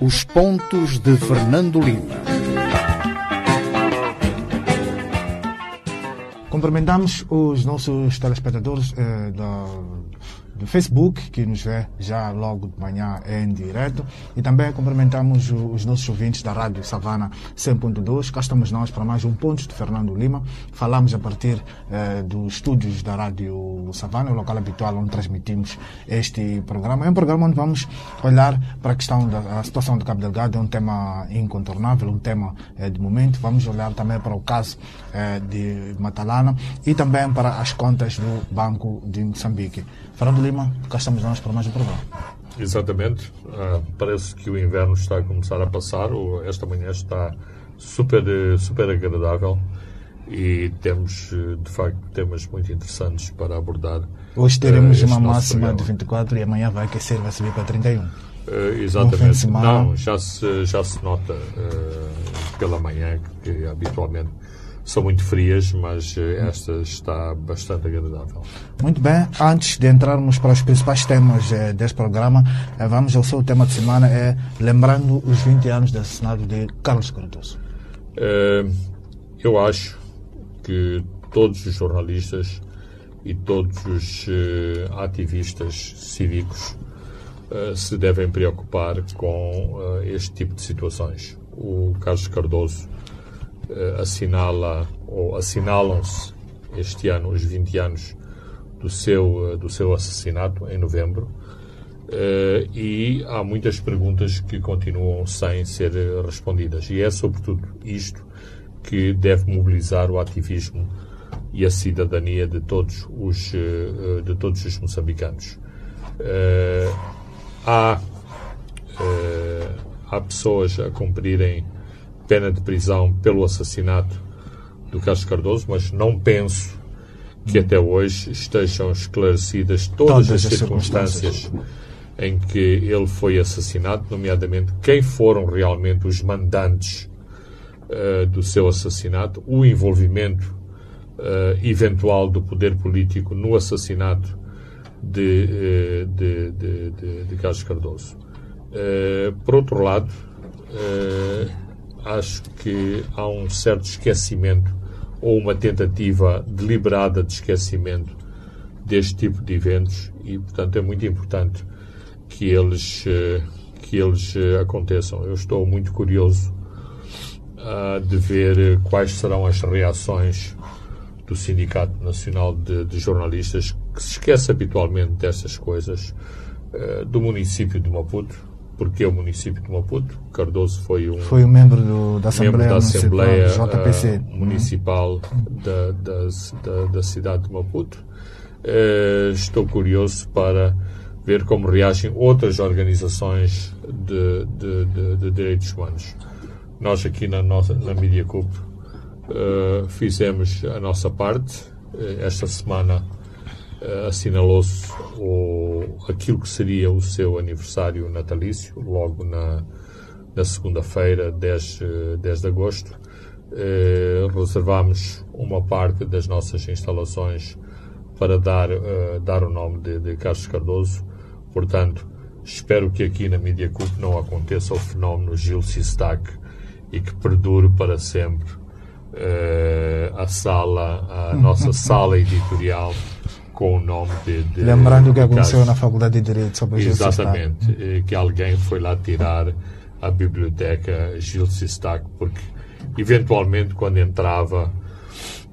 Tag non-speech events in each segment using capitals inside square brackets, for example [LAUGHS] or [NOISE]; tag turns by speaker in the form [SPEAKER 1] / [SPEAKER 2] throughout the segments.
[SPEAKER 1] Os pontos de Fernando Lima.
[SPEAKER 2] Cumprimentamos os nossos telespectadores eh, da do Facebook, que nos vê já logo de manhã em direto. E também cumprimentamos os nossos ouvintes da Rádio Savana 100.2. Cá estamos nós para mais um Pontos de Fernando Lima. Falamos a partir eh, dos estúdios da Rádio Savana, o local habitual onde transmitimos este programa. É um programa onde vamos olhar para a questão da a situação de Cabo Delgado, é um tema incontornável, um tema eh, de momento. Vamos olhar também para o caso eh, de Matalana e também para as contas do Banco de Moçambique. Fernando Lima, cá estamos nós para mais um programa.
[SPEAKER 3] Exatamente. Uh, parece que o inverno está a começar a passar. Esta manhã está super, super agradável e temos, de facto, temas muito interessantes para abordar.
[SPEAKER 2] Hoje teremos uh, uma máxima programa. de 24 e amanhã vai aquecer, vai subir para 31. Uh,
[SPEAKER 3] exatamente. Não, já se, já se nota pela manhã que habitualmente são muito frias, mas eh, esta está bastante agradável.
[SPEAKER 2] Muito bem, antes de entrarmos para os principais temas eh, deste programa, eh, vamos ao seu tema de semana, é lembrando os 20 anos de assassinato de Carlos Cardoso.
[SPEAKER 3] eu acho que todos os jornalistas e todos os ativistas cívicos se devem preocupar com este tipo de situações. O Carlos Cardoso assinala ou assinalam-se este ano os 20 anos do seu, uh, do seu assassinato, em novembro, uh, e há muitas perguntas que continuam sem ser respondidas. E é sobretudo isto que deve mobilizar o ativismo e a cidadania de todos os, de todos os moçambicanos. há, há pessoas a cumprirem pena de prisão pelo assassinato do Carlos Cardoso, mas não penso que até hoje estejam esclarecidas todas, todas as circunstâncias, circunstâncias em que ele foi assassinado, nomeadamente quem foram realmente os mandantes uh, do seu assassinato, o envolvimento uh, eventual do poder político no assassinato de, uh, de, de, de, de Carlos Cardoso. por outro lado, acho que há um certo esquecimento ou uma tentativa deliberada de esquecimento deste tipo de eventos e, portanto, é muito importante que eles, eh, que eles eh, aconteçam. Eu estou muito curioso uh, de ver quais serão as reações do Sindicato Nacional de, de Jornalistas, que se esquece habitualmente destas coisas, uh, do município de Maputo, porque é o município de Maputo. Cardoso foi um,
[SPEAKER 2] foi um membro do, da Assembleia,
[SPEAKER 3] membro da Assembleia JPC. Uh, Municipal da, da, da, da, cidade de Maputo. Uh, estou curioso para ver como reagem outras organizações de, de, de, de direitos humanos. Nós aqui na, nossa, na Media Cup uh, fizemos a nossa parte. esta semana uh, assinalou-se aquilo que seria o seu aniversário natalício, logo na, na segunda-feira, 10, 10 de agosto. Uh, reservámos uma parte das nossas instalações para dar, dar o nome de, de Carlos Cardoso. Portanto, espero que aqui na Media Cup não aconteça o fenómeno Gil Sistac e que perdure para sempre a sala, a nossa [LAUGHS] sala editorial com o nome de. de
[SPEAKER 2] Lembrando o que aconteceu caso, na Faculdade de Direito sobre
[SPEAKER 3] Gil Exatamente, eh, que alguém foi lá tirar a biblioteca Gil Sistac, porque eventualmente quando entrava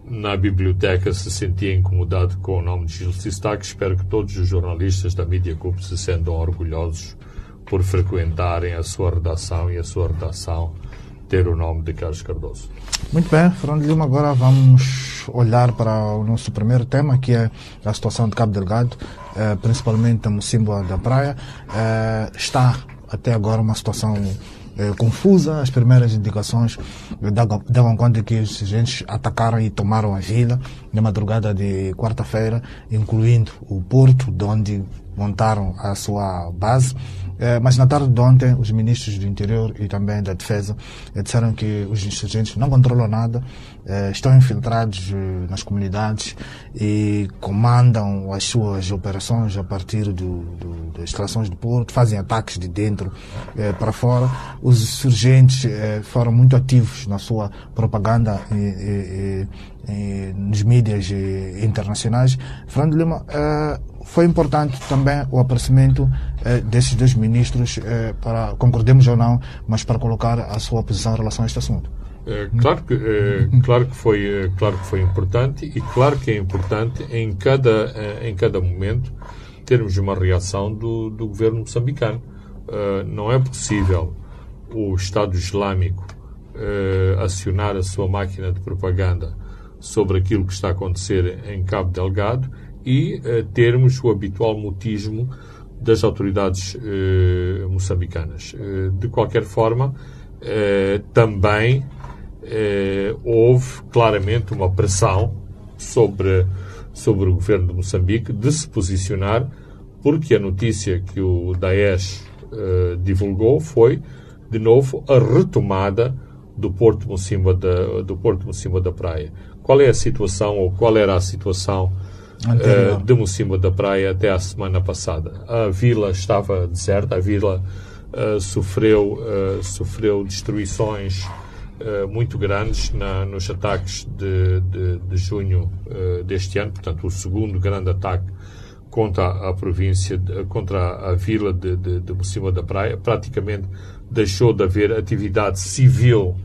[SPEAKER 3] na biblioteca se sentia incomodado com o nome de Gil Sistac. Espero que todos os jornalistas da Media se sentam orgulhosos por frequentarem a sua redação e a sua redação ter o nome de Carlos Cardoso.
[SPEAKER 2] Muito bem, Fernando Lima, agora vamos olhar para o nosso primeiro tema, que é a situação de Cabo Delgado, eh, principalmente a Mocimboa da Praia. Eh, está até agora uma situação eh, confusa. As primeiras indicações davam conta que os agentes atacaram e tomaram a vila na madrugada de quarta-feira, incluindo o porto, de onde montaram a sua base. Eh, mas na tarde de ontem, os ministros do Interior e também da Defesa eh, disseram que os insurgentes não controlam nada, eh, estão infiltrados nas comunidades e comandam as suas operações a partir do, do, das instalações de porto, fazem ataques de dentro para fora. Os insurgentes foram muito ativos na sua propaganda e, e, e, nos mídias internacionais. Fernando Lima, foi importante também o aparecimento eh, desses dois ministros, eh, para, concordemos ou não, mas para colocar a sua posição em relação a este assunto.
[SPEAKER 3] É, claro, que, é, claro, que foi, é, claro que foi importante e claro que é importante em cada, em cada momento termos uma reação do, do governo moçambicano. Uh, não é possível o Estado Islâmico uh, acionar a sua máquina de propaganda sobre aquilo que está a acontecer em Cabo Delgado e uh, termos o habitual mutismo das autoridades uh, moçambicanas. Uh, de qualquer forma, também houve claramente uma pressão sobre, sobre o governo de Moçambique de se posicionar, porque a notícia que o Daesh divulgou foi, de novo, a retomada do Porto Mocimba da, do Porto da Praia. Qual é a situação, ou qual era a situação uh, de Mocimbo da Praia até a semana passada. A vila estava deserta, a vila uh, sofreu, uh, sofreu destruições muito grandes na, nos ataques de, de, de junho deste ano, portanto, o segundo grande ataque contra a província, contra a vila de, de, de Mocimbo da Praia. Praticamente deixou de haver atividade civil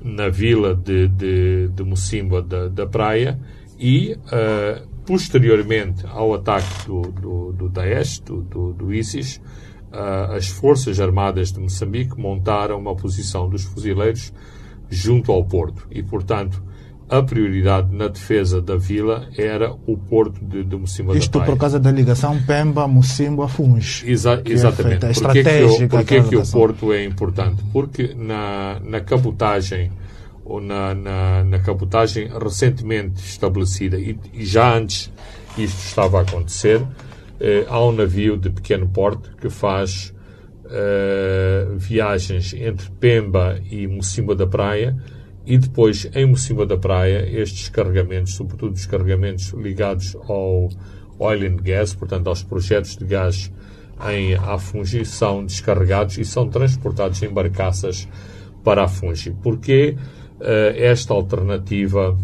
[SPEAKER 3] na vila de, de, de Mocimbo da, da Praia e uh, posteriormente ao ataque do, do, do Daesh, do, do, do ISIS, uh, as Forças Armadas de Moçambique montaram uma posição dos fuzileiros junto ao porto e, portanto, a prioridade na defesa da vila era o porto de, de Mocimbo
[SPEAKER 2] Isto por causa da ligação Pemba, Mocimbo a Funge.
[SPEAKER 3] Exa exatamente. É porquê que, o, porquê que o porto é importante? Porque na, na cabotagem ou na, na, na cabotagem recentemente estabelecida e, e, já antes isto estava a acontecer, eh, há um navio de pequeno porte que faz eh, viagens entre Pemba e Mocimba da Praia e depois em Mocimba da Praia estes carregamentos, sobretudo os carregamentos ligados ao oil and gas, portanto aos projetos de gás em Afungi, são descarregados e são transportados em barcaças para Afungi. Porquê? Eh, esta alternativa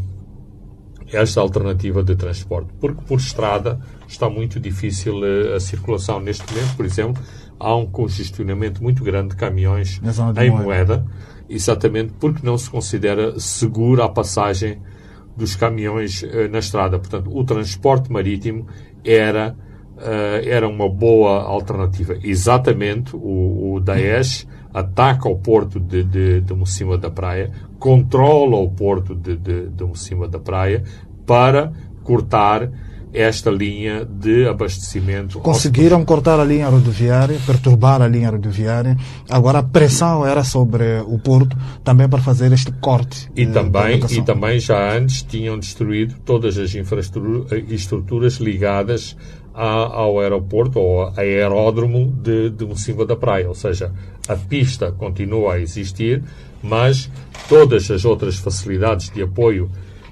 [SPEAKER 3] esta alternativa de transporte, porque por estrada está muito difícil eh, a circulação. Neste momento, por exemplo, há um congestionamento muito grande de caminhões em moeda, exatamente porque não se considera segura a passagem dos caminhões uh, na estrada. Portanto, o transporte marítimo era, era uma boa alternativa. Exatamente, o, o Daesh ataca o porto de, de, de Mocima da Praia, controla o porto de, de, de Mocima da Praia para cortar esta linha de abastecimento.
[SPEAKER 2] Conseguiram cortar a linha rodoviária, perturbar a linha rodoviária. Agora a pressão era sobre o porto também para fazer este corte.
[SPEAKER 3] E também e também já antes tinham destruído todas as infraestruturas ligadas ao aeroporto ou aeródromo de, de Mocimba da Praia. Ou seja, a pista continua a existir, mas todas as outras facilidades de apoio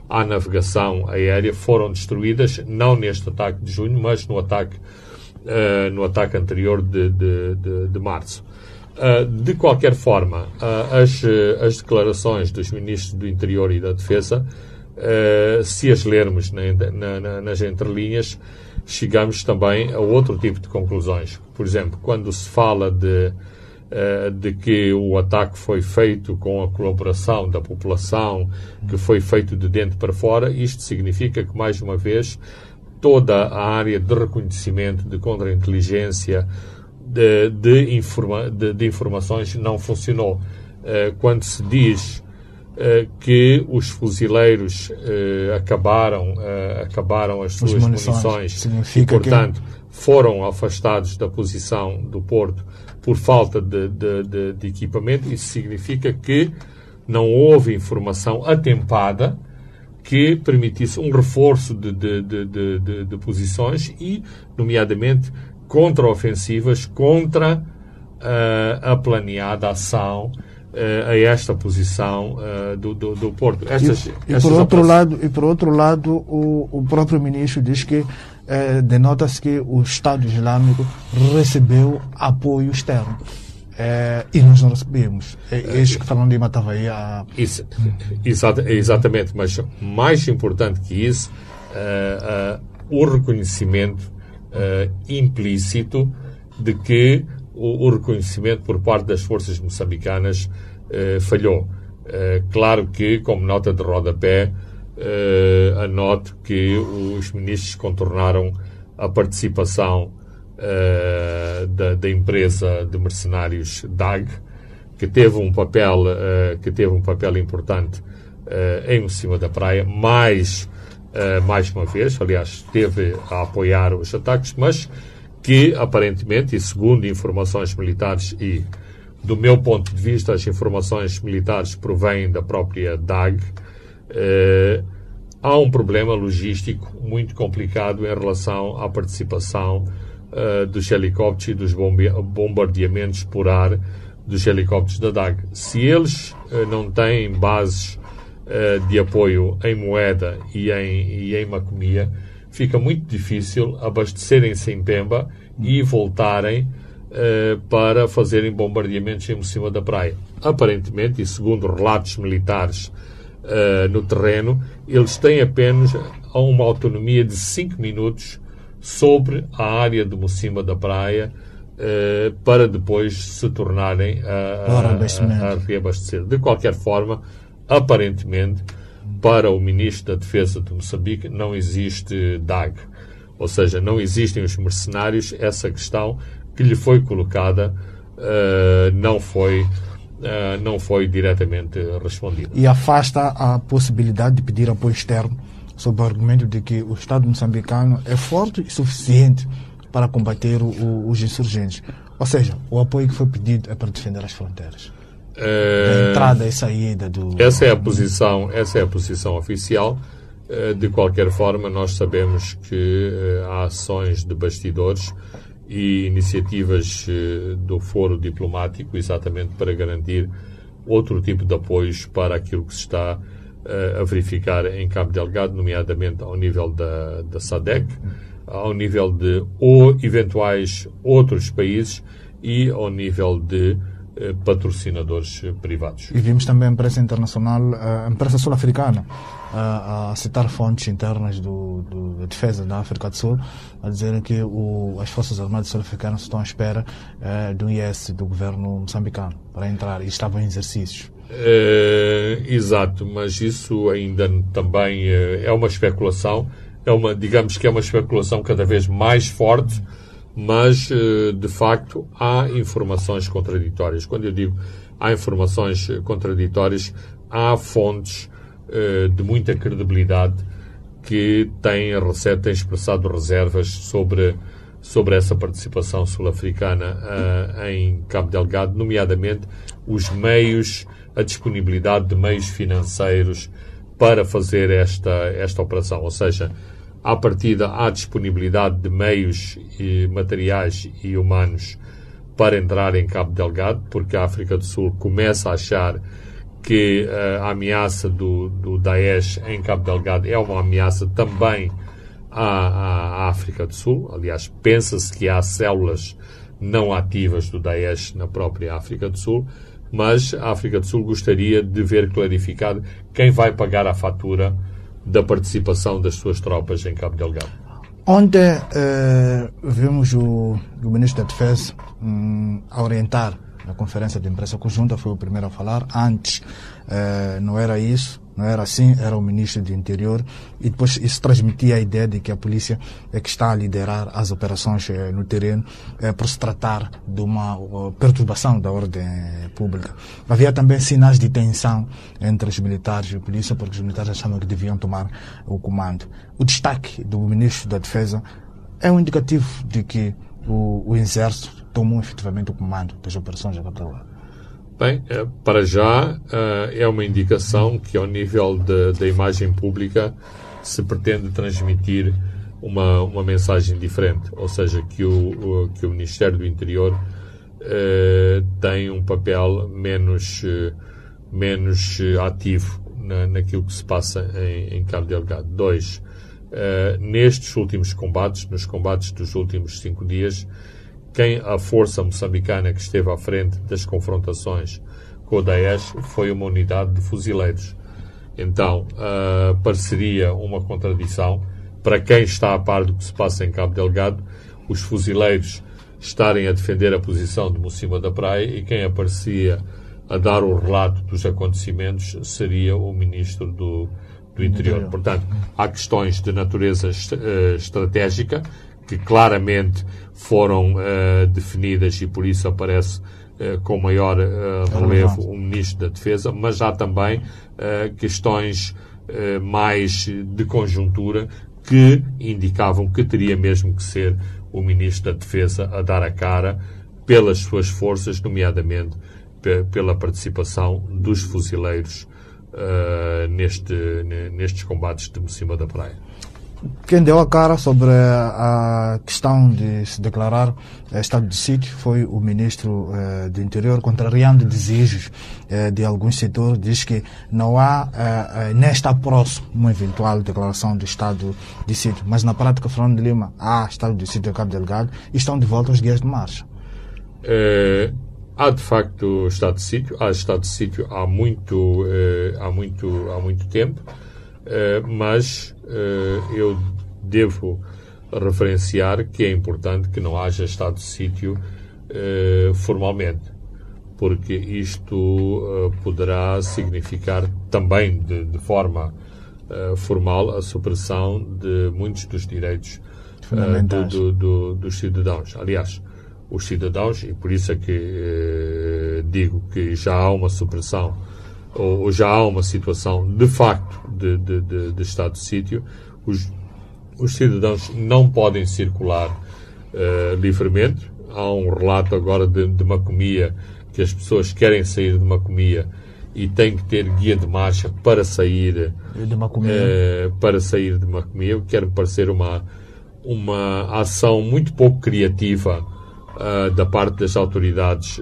[SPEAKER 3] à navegação aérea foram destruídas, não neste ataque de junho, mas no ataque, uh, no ataque anterior de, de, de, de março. Uh, de qualquer forma, uh, as, as declarações dos ministros do Interior e da Defesa, se as lermos na, na, nas entrelinhas, chegamos também a outro tipo de conclusões. Por exemplo, quando se fala de, uh, de que o ataque foi feito com a colaboração da população, que foi feito de dentro para fora, isto significa que, mais uma vez, toda a área de reconhecimento, de contra-inteligência, de, de, informa de, de, informações não funcionou. Uh, quando se diz eh, que os fuzileiros uh, acabaram, uh, acabaram as suas munições, munições e, portanto, que... foram afastados da posição do Porto por falta de, de, de, de, equipamento. Isso significa que não houve informação atempada que permitisse um reforço de, posições e, nomeadamente, contraofensivas contra a planeada ação a esta posição do, do, do, Porto.
[SPEAKER 2] Estas, e, e por outro lado, e por outro lado o, o próprio ministro diz que denota-se que o Estado Islâmico recebeu apoio externo. É, e nós não recebemos. É, este que falando de estava aí a...
[SPEAKER 3] Isso, exatamente, mas mais importante que isso, uh, uh, o reconhecimento uh, implícito de que o, o, reconhecimento por parte das forças moçambicanas falhou. claro que, como nota de rodapé, anoto que os ministros contornaram a participação uh, da, da, empresa de mercenários DAG, que teve um papel, uh, que teve um papel importante uh, em cima da praia, mais, mais uma vez, aliás, esteve a apoiar os ataques, mas que aparentemente, e segundo informações militares e do meu ponto de vista, as informações militares provêm da própria DAG, há um problema logístico muito complicado em relação à participação uh, dos helicópteros e dos bombardeamentos por ar dos helicópteros da DAG. Se eles uh, não têm bases uh, de apoio em moeda e em, e em macomia, fica muito difícil abastecerem-se em Pemba e voltarem para fazerem bombardeamentos em cima da praia. Aparentemente, e segundo relatos militares no terreno, eles têm apenas uma autonomia de 5 minutos sobre a área de Mocima da Praia eh, para depois se tornarem a, a, a, reabastecer. De qualquer forma, aparentemente, para o Ministro da Defesa de Moçambique não existe DAG. Ou seja, não existem os mercenários. Essa questão que lhe foi colocada uh, não foi uh, não foi diretamente respondida.
[SPEAKER 2] E afasta a possibilidade de pedir apoio externo sob o argumento de que o Estado moçambicano é forte e suficiente para combater o, os insurgentes. Ou seja, o apoio que foi pedido é para defender as fronteiras. É... Entrada e saída do.
[SPEAKER 3] Essa é a posição, essa é a posição oficial. Eh, de qualquer forma, nós sabemos que eh, há ações de bastidores e iniciativas do foro diplomático exatamente para garantir outro tipo de apoios para aquilo que se está a verificar em Cabo Delgado, nomeadamente ao nível da, da SADEC, ao nível de ou eventuais outros países e ao nível de patrocinadores privados.
[SPEAKER 2] E vimos também a imprensa internacional, a imprensa sul-africana, a, a, citar fontes internas do, do, da defesa da África do Sul, a dizerem que o, as Forças Armadas sul-africanas estão à espera eh, do IS, do governo moçambicano, para entrar e estavam em exercícios.
[SPEAKER 3] É, exato, mas isso ainda também é, é uma especulação, é uma, digamos que é uma especulação cada vez mais forte, mas eh, de facto há informações contraditórias. Quando eu digo há informações contraditórias, há fontes de muita credibilidade que têm, têm expressado reservas sobre, sobre essa participação sul-africana em Cabo Delgado, nomeadamente os meios a disponibilidade de meios financeiros para fazer esta, esta operação. Ou seja, à partida há disponibilidade de meios e materiais e humanos para entrar em Cabo Delgado, porque a África do Sul começa a achar que uh, a ameaça do, do Daesh em Cabo Delgado é uma ameaça também à, à África do Sul. Aliás, pensa-se que há células não ativas do Daesh na própria África do Sul mas a África do Sul gostaria de ver clarificado quem vai pagar a fatura da participação das suas tropas em Cabo Delgado.
[SPEAKER 2] Ontem eh, vimos o, o, Ministro da Defesa um, a orientar na conferência de imprensa conjunta, foi o primeiro a falar. Antes eh, não era isso não era assim, era o ministro do interior e depois isso transmitia a ideia de que a polícia é que está a liderar as operações eh, no terreno é, por se tratar de uma perturbação da ordem pública. Havia também sinais de tensão entre os militares e a polícia porque os militares achavam que deviam tomar o comando. O destaque do ministro da Defesa é um indicativo de que o, o exército tomou efetivamente o comando das operações da capital.
[SPEAKER 3] Bem, eh, para já eh, é uma indicação que ao nível da imagem pública se pretende transmitir uma, uma mensagem diferente, ou seja, que o, que o Ministério do Interior eh, tem um papel menos, menos ativo na, naquilo que se passa em, em Cabo Delgado. Dois, nestes últimos combates, nos combates dos últimos cinco dias, quem a força moçambicana que esteve à frente das confrontações com o Daesh foi uma unidade de fuzileiros. Então, uh, pareceria uma contradição para quem está a par do que se passa em Cabo Delgado, os fuzileiros estarem a defender a posição de Mocima da Praia e quem aparecia a dar o relato dos acontecimentos seria o Ministro do, do Interior. Portanto, há questões de natureza est uh, estratégica que claramente foram uh, definidas e por isso aparece uh, com maior relevo o Ministro da Defesa, mas há também questões mais de conjuntura que indicavam que teria mesmo que ser o Ministro da Defesa a dar a cara pelas suas forças, nomeadamente pela participação dos fuzileiros uh, neste, nestes combates de cima da praia.
[SPEAKER 2] Quem deu a cara sobre a questão de se declarar estado de sítio foi o ministro eh, do Interior, contrariando desejos eh, de alguns setores, diz que não há, eh, nem está próximo uma eventual declaração de estado de sítio. Mas na prática, Fernando de Lima, há estado de sítio em Cabo Delgado e estão de volta os guias de marcha.
[SPEAKER 3] É, há de facto estado de sítio, há estado de sítio há muito, há muito, há muito tempo. Eh, mas eh, eu devo referenciar que é importante que não haja estado de sítio eh, formalmente, porque isto poderá significar também de, de forma formal a supressão de muitos dos direitos do, do, do, dos cidadãos. Aliás, os cidadãos, e por isso é que digo que já há uma supressão ou, ou já há uma situação de facto de, de, de, de estado de sítio, os, os cidadãos não podem circular uh, livremente. Há um relato agora de, de Macomia que as pessoas querem sair de Macomia e têm que ter guia de marcha para sair
[SPEAKER 2] de Macomia.
[SPEAKER 3] Uh, para sair de Macomia, quer parecer uma uma ação muito pouco criativa uh, da parte das autoridades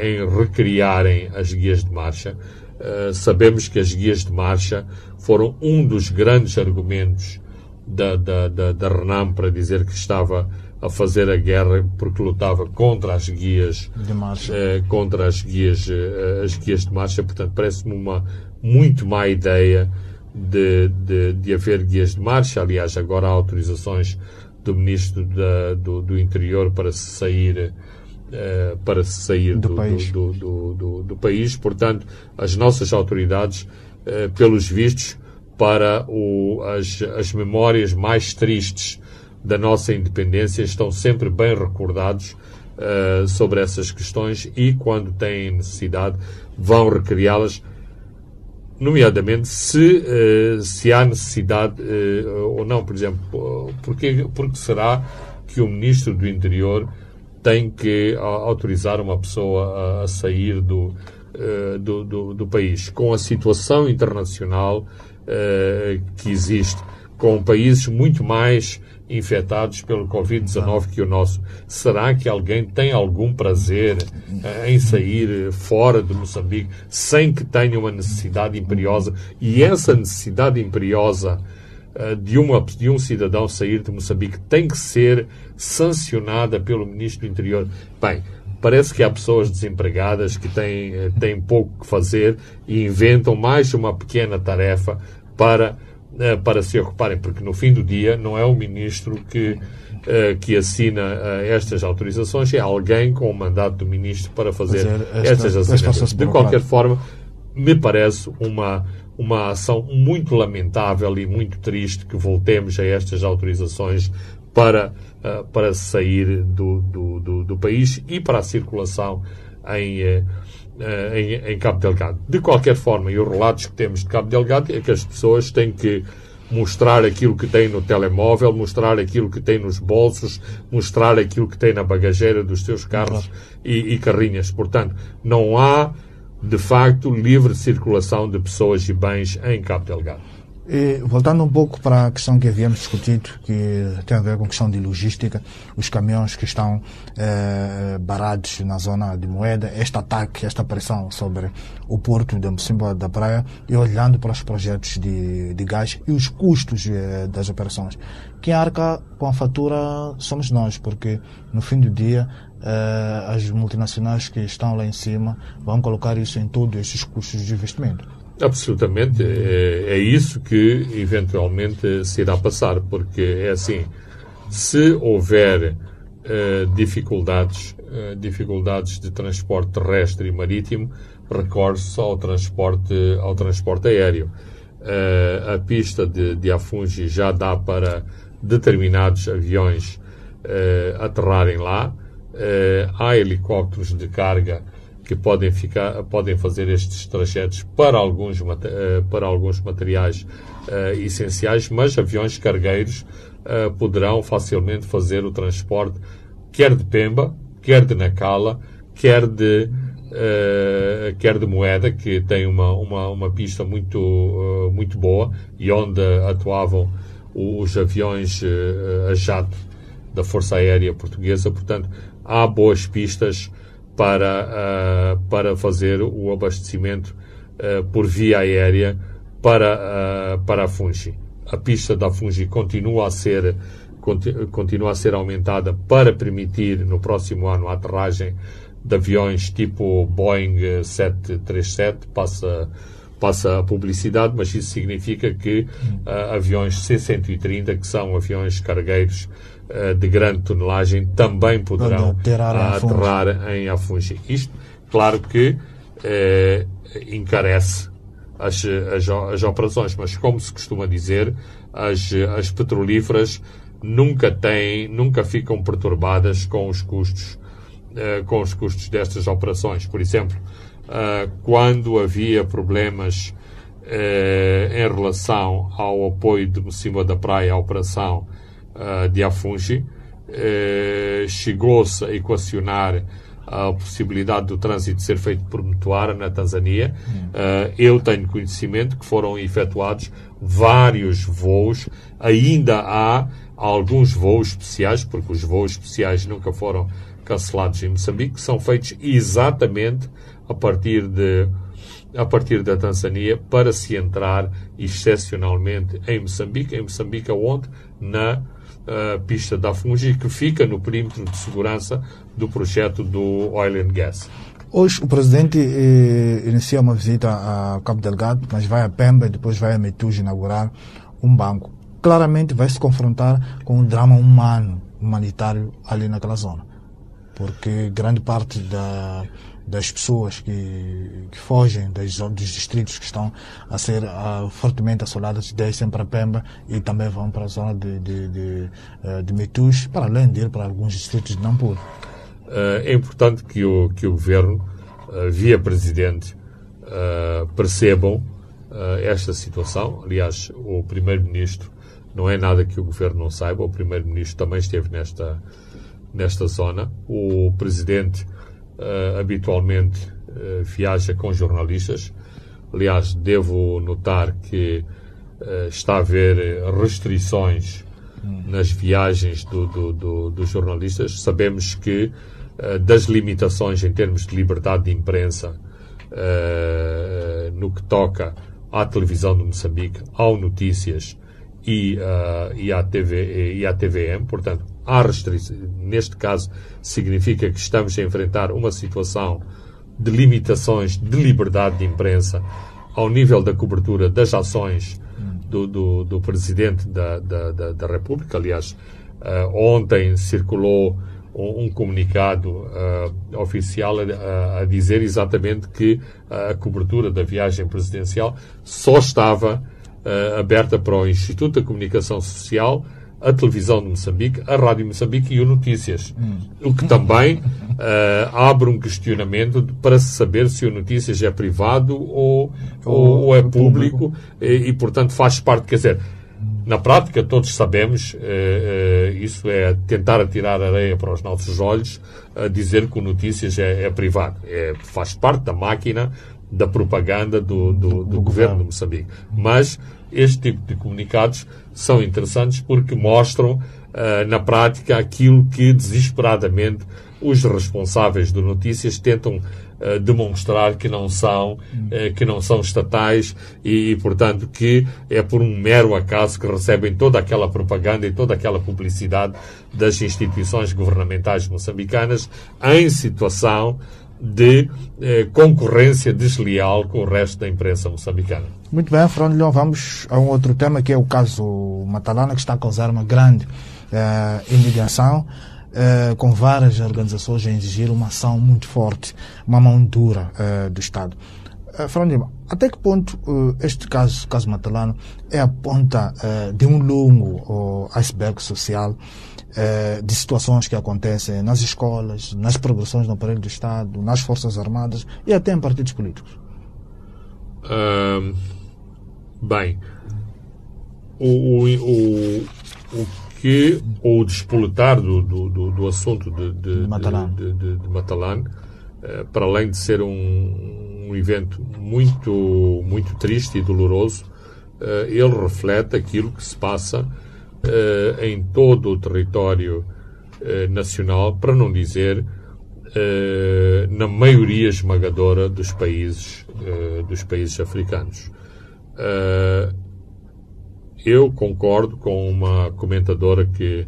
[SPEAKER 3] em recriarem as guias de marcha. Uh, sabemos que as guias de marcha foram um dos grandes argumentos da, da, da, da Renam para dizer que estava a fazer a guerra porque lutava contra as guias
[SPEAKER 2] de marcha.
[SPEAKER 3] Uh, contra as guias, uh, as guias de marcha. Portanto, parece-me uma muito má ideia de, de, de haver guias de marcha. Aliás, agora há autorizações do Ministro da, do, do Interior para se sair uh, para sair do, do país. Do, do, país. Portanto, as nossas autoridades, uh, pelos vistos, para o, as, as memórias mais tristes da nossa independência, estão sempre bem recordados uh, sobre essas questões e, quando têm necessidade, vão recriá-las nomeadamente se, se há necessidade ou não, por exemplo, porque, porque será que o Ministro do Interior tem que autorizar uma pessoa a, a sair do, uh, do, do, do, país. Com a situação internacional uh, que existe, com países muito mais infectados pelo Covid-19 que o nosso, será que alguém tem algum prazer uh, em sair fora de Moçambique sem que tenha uma necessidade imperiosa? E essa necessidade imperiosa eh, de, uma, de um cidadão sair de Moçambique tem que ser sancionada pelo Ministro do Interior. Bem, parece que há pessoas desempregadas que têm, eh, têm pouco que fazer e inventam mais uma pequena tarefa para, eh, para se ocuparem, porque no fim do dia não é o Ministro que, que assina estas autorizações, é alguém com o mandato do Ministro para fazer, fazer esta, estas assinaturas. De qualquer forma, me parece uma uma ação muito lamentável e muito triste que voltemos a estas autorizações para, uh, para sair do, do, do, do, país e para a circulação em, uh, em, em, Cabo Delgado. De qualquer forma, e os relatos que temos de Cabo Delgado é que as pessoas têm que mostrar aquilo que têm no telemóvel, mostrar aquilo que têm nos bolsos, mostrar aquilo que têm na bagageira dos seus carros e, e carrinhas. Portanto, não há de facto, livre circulação de pessoas e bens em Cabo Delgado.
[SPEAKER 2] E, voltando um pouco para a questão que havíamos discutido, que tem a ver com a questão de logística, os caminhões que estão eh, na zona de Moeda, este ataque, esta pressão sobre o porto de Mocimboa da Praia e olhando para os projetos de, de gás e os custos eh, das operações. Quem arca com a fatura somos nós, porque no fim do dia eh, as multinacionais que estão lá em cima vão colocar isso em todos esses custos de investimento.
[SPEAKER 3] Absolutamente. É, é, isso que eventualmente se irá passar, porque é assim, se houver uh, dificuldades, uh, dificuldades de transporte terrestre e marítimo, recorre-se ao transporte, ao transporte aéreo. Uh, a pista de, de Afungi já dá para determinados aviões aterrarem lá. Há helicópteros de carga que podem, ficar, podem fazer estes trajetos para alguns, eh, para alguns materiais uh, essenciais, mas aviões cargueiros uh, poderão facilmente fazer o transporte quer de Pemba, quer de Nacala, quer de, uh, quer de Moeda, que tem uma, uma, uma pista muito, muito boa e onde atuavam os aviões a jato da Força Aérea Portuguesa. Portanto, há boas pistas para, uh, para fazer o abastecimento uh, por via aérea para, uh, para a Fungi. A pista da Fungi continua a ser continua a ser aumentada para permitir no próximo ano a aterragem de aviões tipo Boeing 737, passa, passa a publicidade, mas isso significa que uh, aviões C-130, que são aviões cargueiros de grande tonelagem, também poderão aterrar em Afungi. Isto, claro que uh, encarece as, as, as, operações, mas como se costuma dizer, as, as petrolíferas nunca têm, nunca ficam perturbadas com os custos, com os custos destas operações. Por exemplo, uh, quando havia problemas uh, em relação ao apoio de Mocimboa da Praia à operação uh, de Afungi, chegou-se a equacionar a possibilidade do trânsito ser feito por Mutuara, na Tanzânia. Uh, eu tenho conhecimento que foram efetuados vários voos. Ainda há alguns voos especiais, porque os voos especiais nunca foram cancelados em Moçambique, que são feitos exatamente a partir de a partir da Tanzânia para se entrar excepcionalmente em Moçambique, em Moçambique onde na uh, pista da Fungi que fica no perímetro de segurança do projeto do Oil and Gas.
[SPEAKER 2] Hoje o presidente eh, inicia uma visita a Cabo Delgado, mas vai a Pemba e depois vai a Metuge inaugurar um banco. Claramente vai se confrontar com um drama humano, humanitário ali naquela zona. Porque grande parte da, das pessoas que, que fogem das, dos distritos que estão a ser uh, fortemente assoladas descem para Pemba e também vão para a zona de, de, de, uh, de Metus, para além de ir para alguns distritos de Nampula.
[SPEAKER 3] Uh, é importante que o, que o Governo, via Presidente, percebam esta situação. Aliás, o Primeiro-Ministro não é nada que o Governo não saiba, o Primeiro-Ministro também esteve nesta, nesta zona. O Presidente uh, habitualmente uh, viaja com jornalistas. Aliás, devo notar que uh, está a haver restrições nas viagens do, do, do, dos jornalistas. Sabemos que das limitações em termos de liberdade de imprensa no que toca à televisão de Moçambique, ao Notícias e, e, à TV, e à TVM, portanto, há restrições. Neste caso, significa que estamos a enfrentar uma situação de limitações de liberdade de imprensa ao nível da cobertura das ações do, do, do Presidente da, da, da, da, República. Aliás, uh, ontem circulou um, um comunicado uh, oficial a, a, dizer exatamente que a cobertura da viagem presidencial só estava uh, aberta para o Instituto da Comunicação Social a televisão de Moçambique, a Rádio Moçambique e o Notícias. Hum. O que também uh, abre um questionamento para se saber se o Notícias é privado ou, ou, ou é público, E, e, portanto, faz parte, quer dizer, na prática, todos sabemos, uh, uh, isso é tentar atirar areia para os nossos olhos, a dizer que o Notícias é, é privado. É, faz parte da máquina da propaganda do, do, do governo de Moçambique. Mas este tipo de comunicados são interessantes porque mostram uh, na prática aquilo que desesperadamente os responsáveis de notícias tentam uh, demonstrar que não são uh, que não são estatais e, e, portanto que é por um mero acaso que recebem toda aquela propaganda e toda aquela publicidade das instituições governamentais moçambicanas em situação de eh, concorrência desleal com o resto da imprensa moçambicana.
[SPEAKER 2] Muito bem, Fernando vamos a um outro tema que é o caso Matalana, que está a causar uma grande eh, indignação, eh, com várias organizações a exigir uma ação muito forte, uma mão dura eh, do Estado. Uh, Fernando até que ponto uh, este caso, caso Matalano, é a ponta de um longo iceberg social eh, de situações que acontecem nas escolas, nas progressões no aparelho do Estado, nas Forças Armadas e até em partidos políticos?
[SPEAKER 3] bem, o, o, o, que o despoletar do, do, do, assunto de, de, de Matalan, de, de, Matalan uh, para além de ser um, um, evento muito, muito triste e doloroso, uh, ele reflete aquilo que se passa uh, em todo o território uh, nacional, para não dizer uh, na maioria esmagadora dos países, dos países africanos. eu concordo com uma comentadora que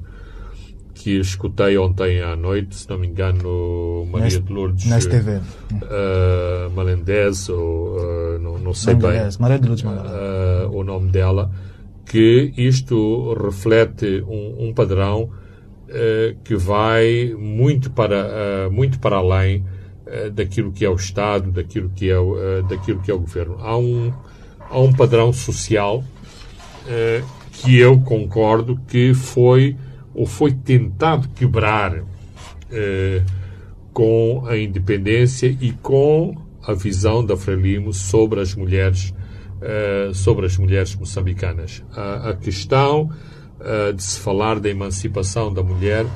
[SPEAKER 3] que escutei ontem à noite, se não me engano, Maria
[SPEAKER 2] neste,
[SPEAKER 3] de Lourdes
[SPEAKER 2] TV.
[SPEAKER 3] Uh, Melendez, ou uh, não, não sei Melendez,
[SPEAKER 2] bem Maria de Lourdes
[SPEAKER 3] uh, o nome dela, que isto reflete um, um padrão uh, que vai muito para, uh, muito para além uh, daquilo que é o Estado, daquilo que é o, daquilo que é o governo. Há um, há um padrão social que eu concordo que foi ou foi tentado quebrar com a independência e com a visão da Frelimo sobre as mulheres uh, sobre as mulheres moçambicanas. A, a questão uh, de se falar da emancipação da mulher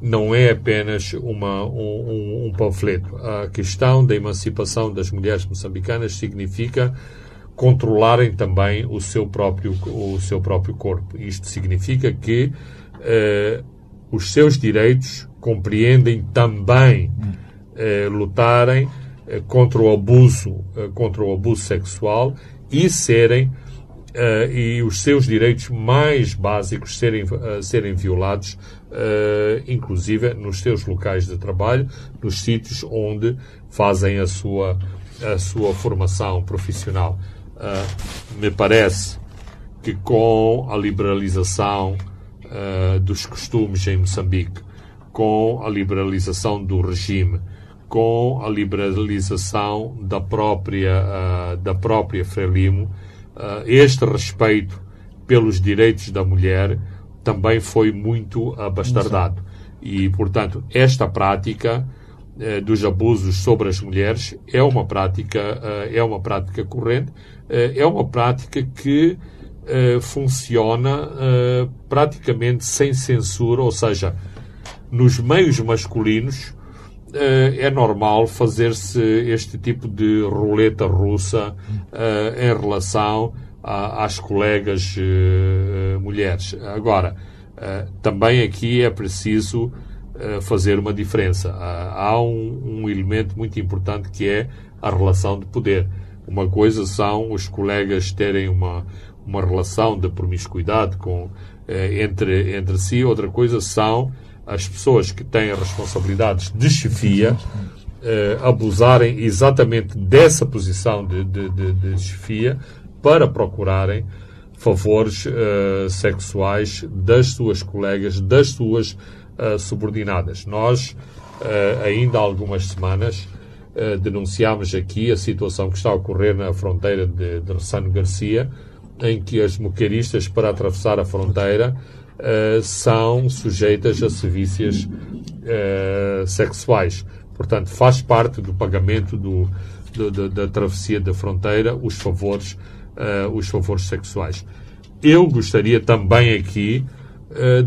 [SPEAKER 3] não é apenas uma, um, um, panfleto. A questão da emancipação das mulheres moçambicanas significa controlarem também o seu próprio, o seu próprio corpo. Isto significa que uh, os seus direitos compreendem também lutarem contra o abuso, contra o abuso sexual e serem Uh, e os seus direitos mais básicos serem, uh, serem violados, uh, inclusive nos seus locais de trabalho, nos sítios onde fazem a sua, a sua formação profissional. me parece que com a liberalização dos costumes em Moçambique, com a liberalização do regime, com a liberalização da própria, uh, da própria Frelimo, uh, este respeito pelos direitos da mulher também foi muito abastardado. E, portanto, esta prática uh, dos abusos sobre as mulheres é uma prática, é uma prática corrente, é uma prática que funciona praticamente sem censura, ou seja, nos meios masculinos é normal fazer-se este tipo de roleta russa uh, em relação às colegas uh, mulheres. Agora, também aqui é preciso fazer uma diferença. há um, um, elemento muito importante que é a relação de poder. Uma coisa são os colegas terem uma, uma relação de promiscuidade com, entre, entre si, outra coisa são as pessoas que têm responsabilidades de chefia eh, abusarem exatamente dessa posição de, de, de, de chefia para procurarem favores eh, sexuais das suas colegas, das suas eh, subordinadas. Nós, eh, ainda há algumas semanas, eh, denunciámos aqui a situação que está a ocorrer na fronteira de, de Ressano Garcia, em que as moqueiristas, para atravessar a fronteira, uh, são sujeitas a serviços uh, sexuais. Portanto, faz parte do pagamento do, do, do, da travessia da fronteira os favores, uh, os favores sexuais. Eu gostaria também aqui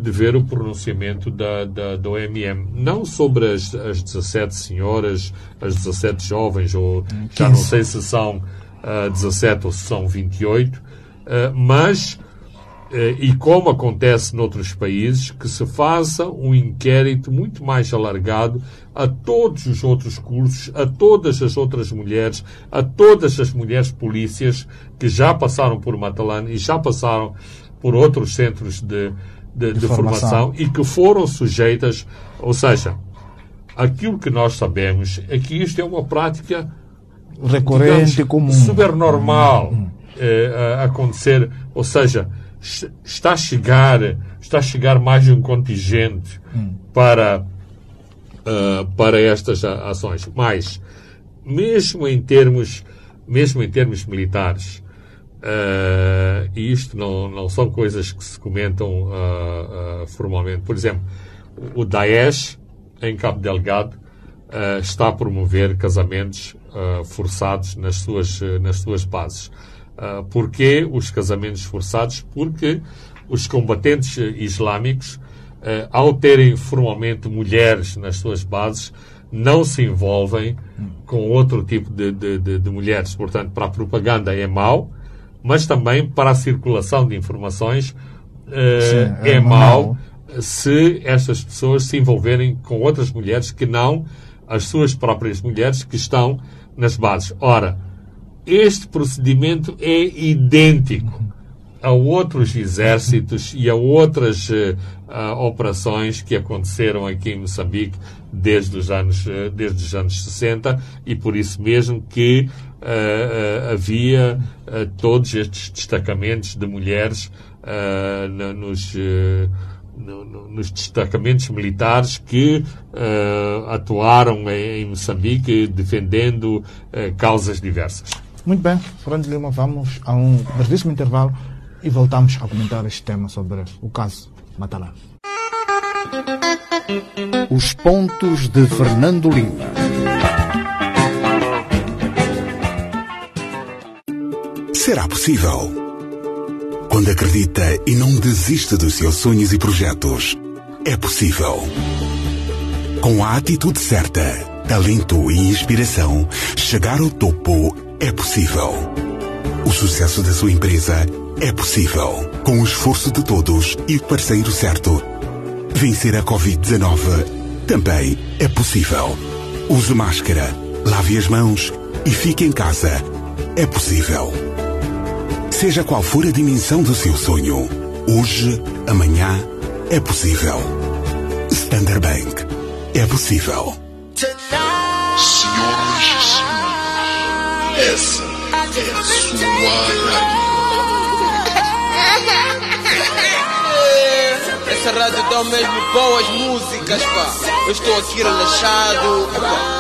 [SPEAKER 3] de ver o pronunciamento da, da, da OMM. Não sobre as, as 17 senhoras, as 17 jovens, ou 15. já não sei se são uh, 17 ou se são 28, uh, mas e como acontece noutros países, que se faça um inquérito muito mais alargado a todos os outros cursos, a todas as outras mulheres, a todas as mulheres polícias que já passaram por Matalan e já passaram por outros centros de, de, de, de formação. formação e que foram sujeitas, ou seja, aquilo que nós sabemos é que isto é uma prática
[SPEAKER 2] recorrente, digamos, comum,
[SPEAKER 3] super normal hum. é, a acontecer, ou seja, está a chegar, está a chegar mais de um contingente hum. para, uh, para estas ações. Mas, mesmo em termos, mesmo em termos militares, uh, e isto não, não são coisas que se comentam uh, formalmente. Por exemplo, o Daesh, em Cabo Delgado, está a promover casamentos forçados nas suas, nas suas bases. Uh, porquê os casamentos forçados? Porque os combatentes islâmicos, uh, ao terem formalmente mulheres nas suas bases, não se envolvem com outro tipo de, de, de, de mulheres. Portanto, para a propaganda é mau, mas também para a circulação de informações uh, Sim, é, é mau se estas pessoas se envolverem com outras mulheres que não as suas próprias mulheres que estão nas bases. Ora, este procedimento é idêntico a outros exércitos e a outras uh, uh, operações que aconteceram aqui em Moçambique desde os anos, uh, desde os anos 60 e por isso mesmo que havia todos estes destacamentos de mulheres nos, nos destacamentos militares que atuaram em Moçambique defendendo causas diversas.
[SPEAKER 2] Muito bem, Fernando Lima, vamos a um brevíssimo intervalo e voltamos a comentar este tema sobre o caso Matalã.
[SPEAKER 1] Os pontos de Fernando Lima.
[SPEAKER 4] Será possível? Quando acredita e não desiste dos seus sonhos e projetos, é possível. Com a atitude certa, talento e inspiração, chegar ao topo é possível. O sucesso da sua empresa é possível. Com o esforço de todos e o parceiro certo. Vencer a Covid-19 também é possível. Use máscara, lave as mãos e fique em casa. É possível. Seja qual for a dimensão do seu sonho, hoje, amanhã, é possível. Standard Bank. É possível.
[SPEAKER 5] Essa é a sua rádio. Essa rádio dá mesmo boas músicas, pá. Eu estou aqui relaxado.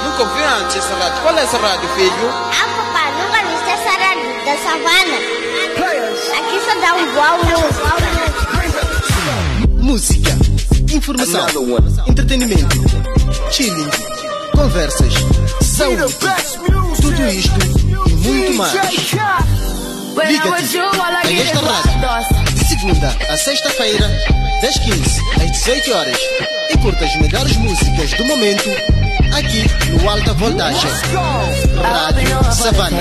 [SPEAKER 5] nunca ouvi antes essa rádio. Qual é essa rádio, filho?
[SPEAKER 6] Ah, papá, nunca viste essa rádio da savana? Aqui só dá um boa
[SPEAKER 7] música. Música, informação, entretenimento, chilling, conversas, saúde. Tudo isto muito mais. Liga-te. a esta rádio. de segunda a sexta-feira, das 15 às 18 horas e curta as melhores músicas do momento aqui no Alta Voltagem. Rádio Savana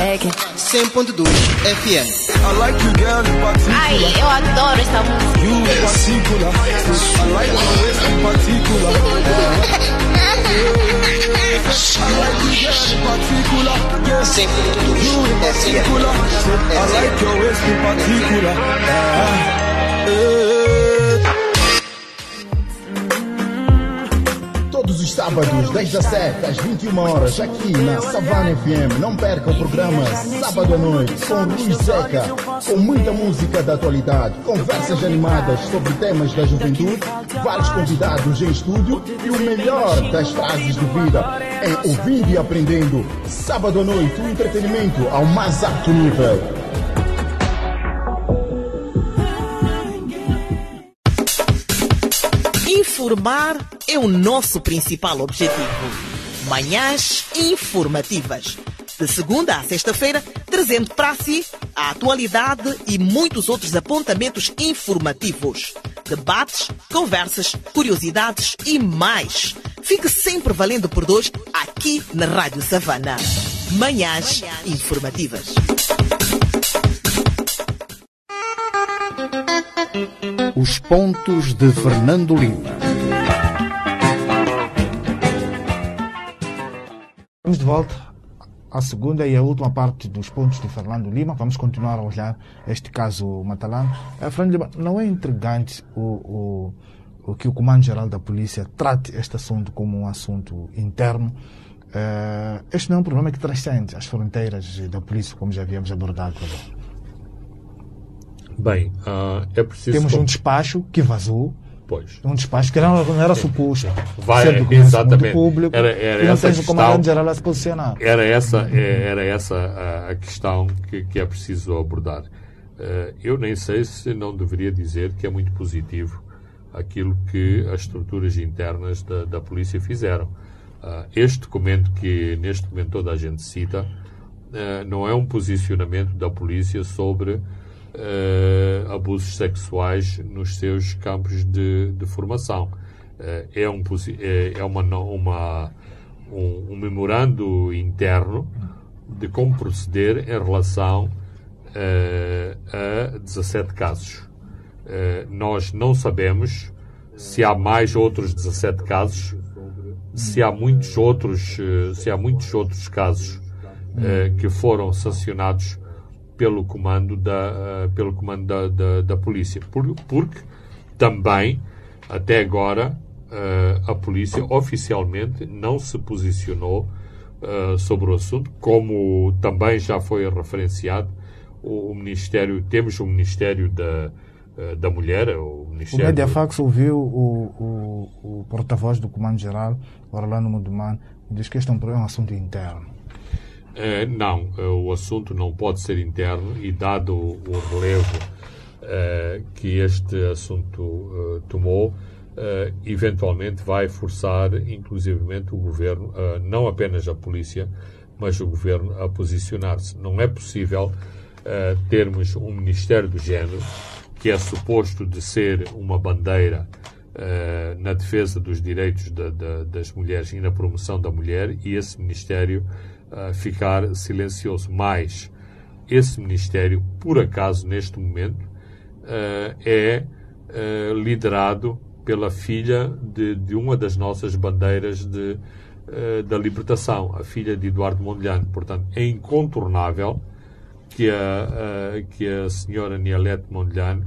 [SPEAKER 7] 100.2 FM.
[SPEAKER 6] Ai, eu adoro essa música.
[SPEAKER 7] Sempre tudo
[SPEAKER 1] sábados, das 17 às 21 horas, aqui na Savana FM. Não perca o programa Sábado à Noite com Luiz Zeca, com muita música da atualidade, conversas animadas sobre temas da juventude, vários convidados em estúdio e o melhor das frases de vida em Ouvindo e Aprendendo. Sábado à noite, o entretenimento ao mais alto nível.
[SPEAKER 8] Informar é o nosso principal objetivo. Manhãs informativas. De segunda a sexta-feira, trazendo para si a atualidade e muitos outros apontamentos informativos debates, conversas, curiosidades e mais. Fique sempre valendo por dois aqui na Rádio Savana. Manhãs informativas.
[SPEAKER 9] Os pontos de Fernando Lima.
[SPEAKER 2] Vamos de volta à segunda e à última parte dos pontos de Fernando Lima. Vamos continuar a olhar este caso Matalano. Eh, Fernando Lima, não é intrigante o, o, o que o Comando-Geral da Polícia trate este assunto como um assunto interno? Uh, este não é um problema que transcende as fronteiras da polícia, como já havíamos abordado agora.
[SPEAKER 3] Bem, uh, é preciso.
[SPEAKER 2] Temos um despacho que vazou.
[SPEAKER 3] Pois.
[SPEAKER 2] Um despacho que não, não era suposto.
[SPEAKER 3] Vai,
[SPEAKER 2] ser do
[SPEAKER 3] exatamente.
[SPEAKER 2] público.
[SPEAKER 3] Era, era
[SPEAKER 2] e não
[SPEAKER 3] essa
[SPEAKER 2] tens o comandante-geral a se posicionar.
[SPEAKER 3] Era essa, é, era essa a, questão que, que, é preciso abordar. Uh, eu nem sei se não deveria dizer que é muito positivo aquilo que as estruturas internas da, da polícia fizeram. Uh, este documento que neste momento toda a gente cita uh, não é um posicionamento da polícia sobre uh, abusos sexuais nos seus campos de, de formação. Uh, é um, é, é uma, uma, um, um, memorando interno de como proceder em relação uh, a 17 casos. nós não sabemos se há mais outros 17 casos, se há muitos outros, se há muitos outros casos que foram sancionados pelo comando da, uh, pelo comando da, da, da polícia. Por, porque também, até agora, uh, a polícia oficialmente não se posicionou uh, sobre o assunto, como também já foi referenciado. O, Ministério, temos o Ministério da, da Mulher, o Ministério...
[SPEAKER 2] O Mediafax ouviu o, o, o porta-voz do Comando-Geral, Orlando Muduman, diz que este é um, é assunto interno.
[SPEAKER 3] Uh, não, uh, o assunto não pode ser interno e, dado o, relevo uh, que este assunto tomou, eventualmente vai forçar, inclusivamente, o governo, não apenas a polícia, mas o governo a posicionar-se. Não é possível termos um Ministério do Género, que é suposto de ser uma bandeira na defesa dos direitos da, da, das mulheres e na promoção da mulher, e esse Ministério ficar silencioso. Mas esse Ministério, por acaso, neste momento, uh, é uh, liderado pela filha de, de, uma das nossas bandeiras de, da libertação, a filha de Eduardo Mondlane. Portanto, é incontornável que a, que a senhora Nialete Mondlane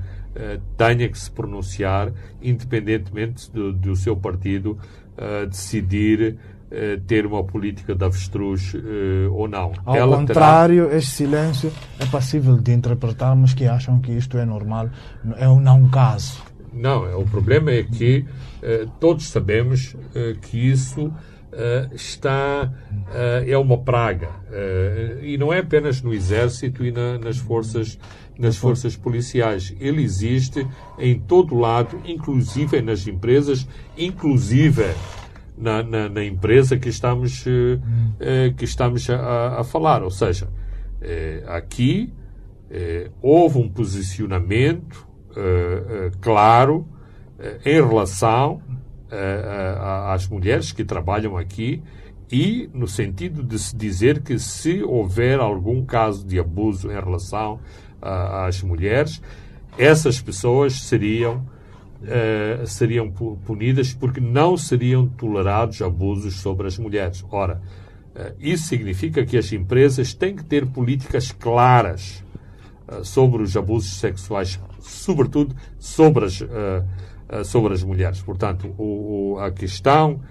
[SPEAKER 3] tenha que se pronunciar, independentemente do, do seu partido decidir eh, ter uma política de avestruz uh, ou não.
[SPEAKER 2] Ao Ela contrário, terá... este silêncio é passível de interpretarmos que acham que isto é normal, é um não caso.
[SPEAKER 3] Não, é, o problema é que uh, todos sabemos que isso está é uma praga e não é apenas no exército e na, nas forças nas forças policiais. Ele existe em todo lado, inclusive nas empresas, inclusive na, na, na empresa que estamos, eh, que estamos a, a, falar. Ou seja, eh, aqui eh, houve um posicionamento claro em relação às mulheres que trabalham aqui e no sentido de se dizer que se houver algum caso de abuso em relação às mulheres, essas pessoas seriam uh, seriam punidas porque não seriam tolerados abusos sobre as mulheres. Ora, uh, isso significa que as empresas têm que ter políticas claras uh, sobre os abusos sexuais, sobretudo sobre as, sobre as mulheres. Portanto, o, o, a questão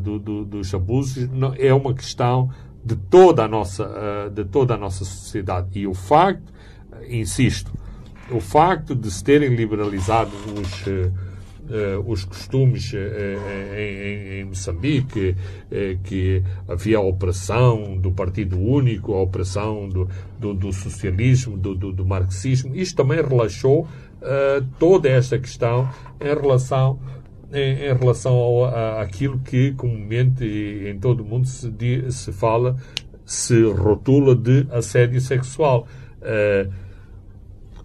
[SPEAKER 3] do, do, dos abusos é uma questão de toda a nossa, de toda a nossa sociedade. E o facto, insisto, o facto de se terem liberalizado os, uh, os costumes uh, em, em, Moçambique, uh, que havia a opressão do Partido Único, a opressão do, do, do socialismo, do, do, do, marxismo, isto também relaxou toda esta questão em relação em, em relação ao, a, àquilo que comumente em todo o mundo se, se fala, se rotula de assédio sexual. Uh,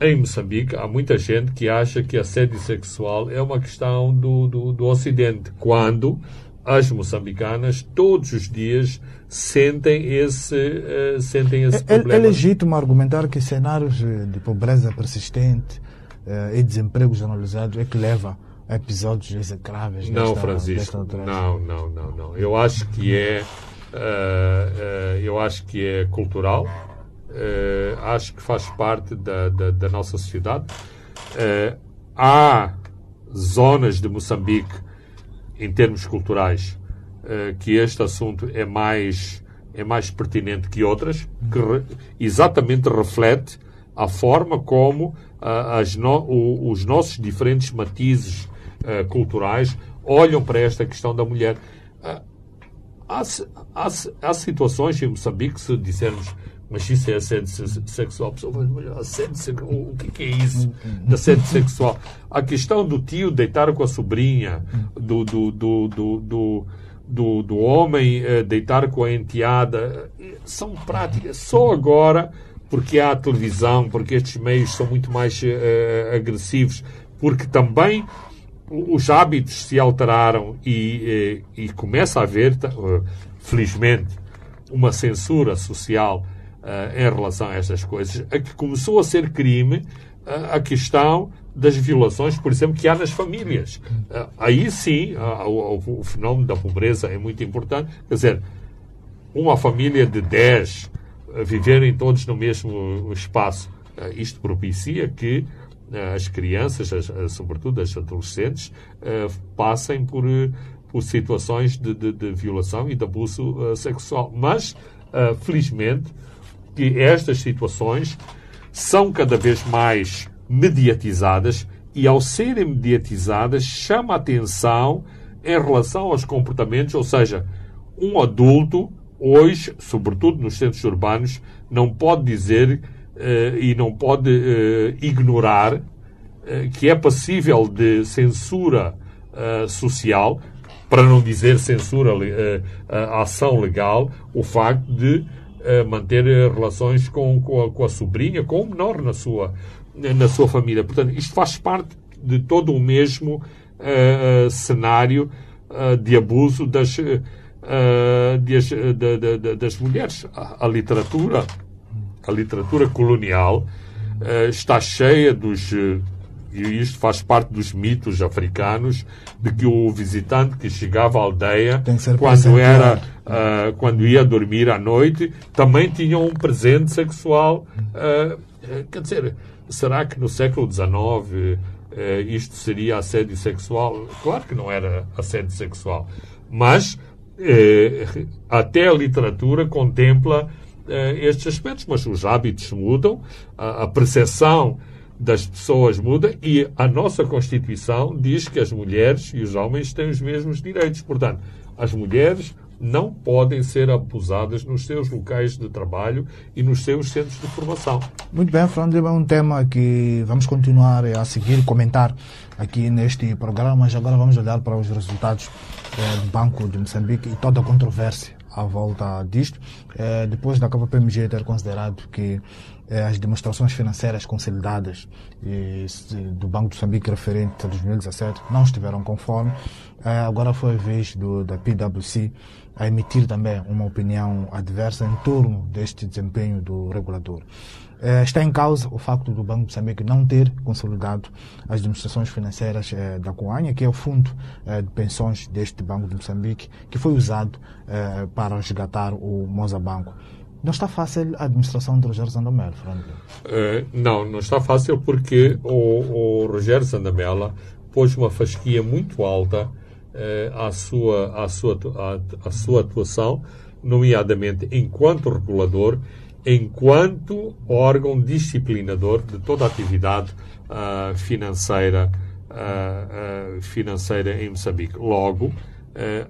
[SPEAKER 3] em Moçambique há muita gente que acha que assédio sexual é uma questão do, do, do Ocidente, quando as moçambicanas todos os dias sentem esse, uh, sentem esse
[SPEAKER 2] é,
[SPEAKER 3] problema.
[SPEAKER 2] É legítimo argumentar que cenários de pobreza persistente uh, e desemprego generalizado é que leva a episódios execráveis
[SPEAKER 3] Não,
[SPEAKER 2] desta,
[SPEAKER 3] Francisco,
[SPEAKER 2] desta
[SPEAKER 3] não, não, não, não. Eu acho que é, uh, eu acho que é cultural, acho que faz parte da, da, da nossa sociedade. há zonas de Moçambique em termos culturais, uh, que este assunto é mais, é mais pertinente que outras, que re, exatamente reflete a forma como uh, no, o, os nossos diferentes matizes uh, culturais olham para esta questão da mulher. Há, há, há, situações em Moçambique, se dissermos mas isso é assédio sexual. Assédio, o que é isso de assédio sexual? A questão do tio deitar com a sobrinha, do, do, do, do, do, do homem eh, deitar com a enteada, são práticas. Só agora, porque há a televisão, porque estes meios são muito mais uh, agressivos, porque também os hábitos se alteraram e, e, e começa a haver, felizmente, uma censura social em relação a estas coisas, a que começou a ser crime uh, a questão das violações, por exemplo, que há nas famílias. Uh, aí sim, o, fenómeno da pobreza é muito importante. Quer dizer, uma família de 10 viverem todos no mesmo espaço, isto propicia que as crianças, as, sobretudo as adolescentes, passem por, por situações de, de, de, violação e de abuso sexual. Mas, felizmente, que estas situações são cada vez mais mediatizadas e, ao serem mediatizadas, chama a atenção em relação aos comportamentos, ou seja, um adulto, hoje, sobretudo nos centros urbanos, não pode dizer uh, e não pode uh, ignorar uh, que é passível de censura social, para não dizer censura, ação legal, o facto de manter eh, relações com, com, a, com a sobrinha, com o menor na sua, na sua família. Portanto, isto faz parte de todo o mesmo uh, cenário uh, de abuso das, uh, de, das mulheres. A, a, literatura, a literatura colonial está cheia dos e isto faz parte dos mitos africanos de que o visitante que chegava à aldeia quando era uh, quando ia dormir à noite também tinha um presente sexual uh, quer dizer será que no século XIX uh, isto seria assédio sexual? Claro que não era assédio sexual mas até a literatura contempla estes aspectos mas os hábitos mudam a, a percepção das pessoas muda e a nossa Constituição diz que as mulheres e os homens têm os mesmos direitos. Portanto, as mulheres não podem ser abusadas nos seus locais de trabalho e nos seus centros de formação.
[SPEAKER 2] Muito bem, Fernando, é um tema que vamos continuar a seguir, comentar aqui neste programa, mas agora vamos olhar para os resultados eh, do Banco de Moçambique e toda a controvérsia à volta disto, eh, depois da KPMG ter considerado que as demonstrações financeiras consolidadas do Banco de Moçambique referente a 2017 não estiveram conforme. Eh, agora foi a vez do, da PwC a emitir também uma opinião adversa em torno deste desempenho do regulador. Eh, está em causa o facto do Banco de Moçambique não ter consolidado as demonstrações financeiras da Coanha, que é o fundo de pensões deste Banco de Moçambique, que foi usado para resgatar o Moza Banco. Não está fácil a administração de Rogério Sandamela, Fernando?
[SPEAKER 3] Uh, não, não está fácil porque o, o Rogério Sandamela pôs uma fasquia muito alta uh, à, sua, à, sua, à, à sua atuação, nomeadamente enquanto regulador, enquanto órgão disciplinador de toda a atividade uh, financeira, uh, financeira em Moçambique. Logo, eh,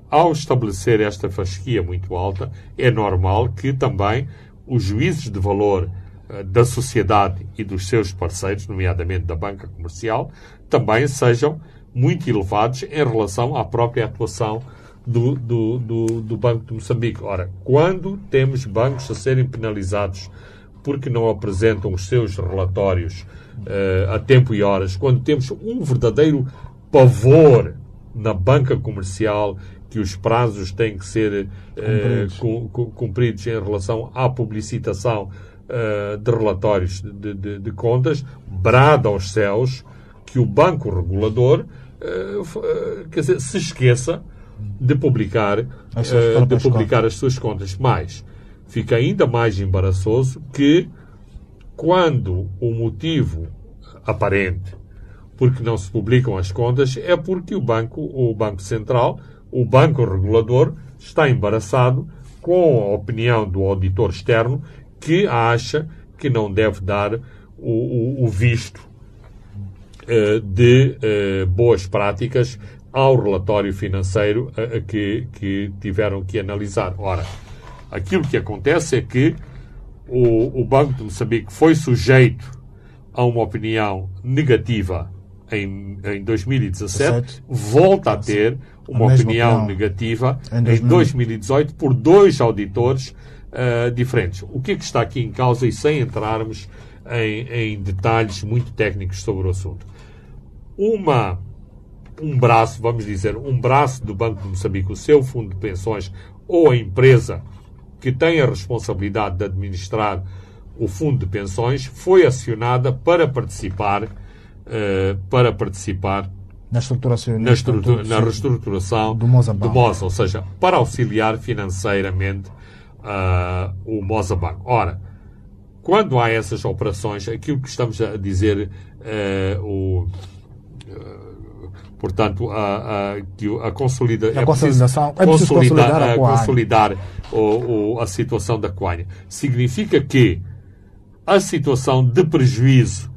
[SPEAKER 3] ao estabelecer esta fasquia muito alta, é normal que também os juízes de valor eh, da sociedade e dos seus parceiros, nomeadamente da banca comercial, também sejam muito elevados em relação à própria atuação do, do, do, do Banco de Moçambique. Ora, quando temos bancos a serem penalizados porque não apresentam os seus relatórios uh, a tempo e horas, quando temos um verdadeiro pavor na banca comercial que os prazos têm que ser uh, cumpridos em relação à publicitação uh, de relatórios de, de, de, contas, brada aos céus que o banco regulador uh, quer dizer, se esqueça de publicar, de publicar as suas contas. Mas fica ainda mais embaraçoso que quando o motivo aparente porque não se publicam as contas é porque o banco, o Banco Central, o banco regulador está embaraçado com a opinião do auditor externo que acha que não deve dar o, o, o visto uh, de uh, boas práticas ao relatório financeiro uh, que, que tiveram que analisar. Ora, aquilo que acontece é que o, o Banco de Moçambique foi sujeito a uma opinião negativa em, em 2017, volta a ter uma a opinião, opinião, negativa em, em 2018 por dois auditores uh, diferentes. O que é que está aqui em causa e sem entrarmos em, em detalhes muito técnicos sobre o assunto? Uma, um braço, vamos dizer, um braço do Banco de Moçambique, o seu fundo de pensões ou a empresa que tem a responsabilidade de administrar o fundo de pensões foi acionada para participar para participar
[SPEAKER 2] na, estruturação,
[SPEAKER 3] na, estrutura, na reestruturação do Mozabank. do Moza, ou seja, para auxiliar financeiramente uh, o Mozabank. Ora, quando há essas operações, aquilo que estamos a dizer, uh, o, portanto, a, a, a, consolida,
[SPEAKER 2] a é consolidação, é preciso consolidar, a,
[SPEAKER 3] consolidar o, o, a situação da Coanha. Significa que a situação de prejuízo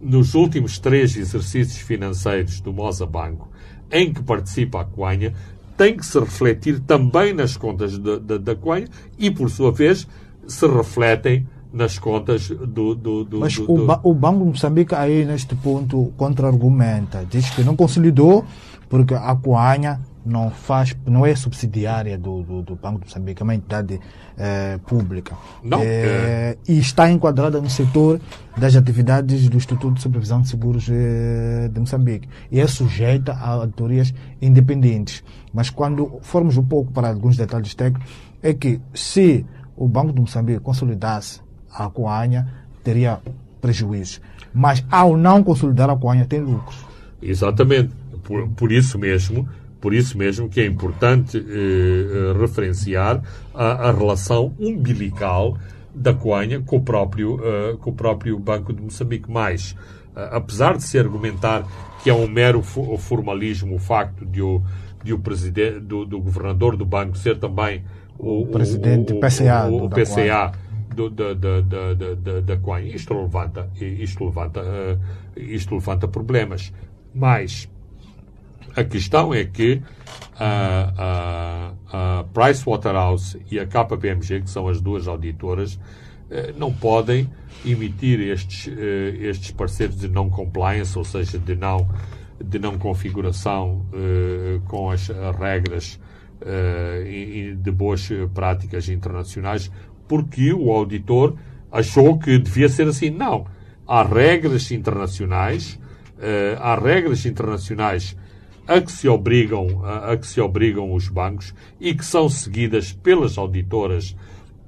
[SPEAKER 3] nos últimos três exercícios financeiros do Moza Banco, em que participa a Coanha, tem que se refletir também nas contas da Coanha e, por sua vez, se refletem nas contas do. do, do
[SPEAKER 2] Mas
[SPEAKER 3] do,
[SPEAKER 2] o, ba o Banco de Moçambique, aí neste ponto, contra-argumenta. Diz que não consolidou porque a Coanha não faz, não é subsidiária do, do, do Banco de Moçambique, é uma entidade é, pública.
[SPEAKER 3] Não,
[SPEAKER 2] é, E está enquadrada no setor das atividades do Instituto de Supervisão de Seguros é, de Moçambique e é sujeita a auditorias independentes. Mas quando formos um pouco para alguns detalhes técnicos, é que se o Banco de Moçambique consolidasse a Coanha, teria prejuízo. Mas ao não consolidar a Coanha, tem lucros.
[SPEAKER 3] Exatamente. Por, por isso mesmo, por isso mesmo que é importante eh, eh, referenciar a, a, relação umbilical da Coanha com o próprio, uh, com o próprio Banco de Moçambique. Mais, uh, apesar de se argumentar que é um mero formalismo o facto de o, de o presidente, do, do governador do banco ser também o,
[SPEAKER 2] o presidente
[SPEAKER 3] o,
[SPEAKER 2] PCA,
[SPEAKER 3] o, o PCA do, da, da, da, da, da Coanha. Isto levanta, isto levanta, uh, isto levanta problemas. Mas a questão é que a, a, a Pricewaterhouse e a KPMG, que são as duas auditoras, eh, não podem emitir estes, eh, estes parceiros de não compliance, ou seja, de não, de não configuração eh, com as regras de boas práticas internacionais, porque o auditor achou que devia ser assim. Não. Há regras internacionais, há regras internacionais a que se obrigam, a, a, que se obrigam os bancos e que são seguidas pelas auditoras,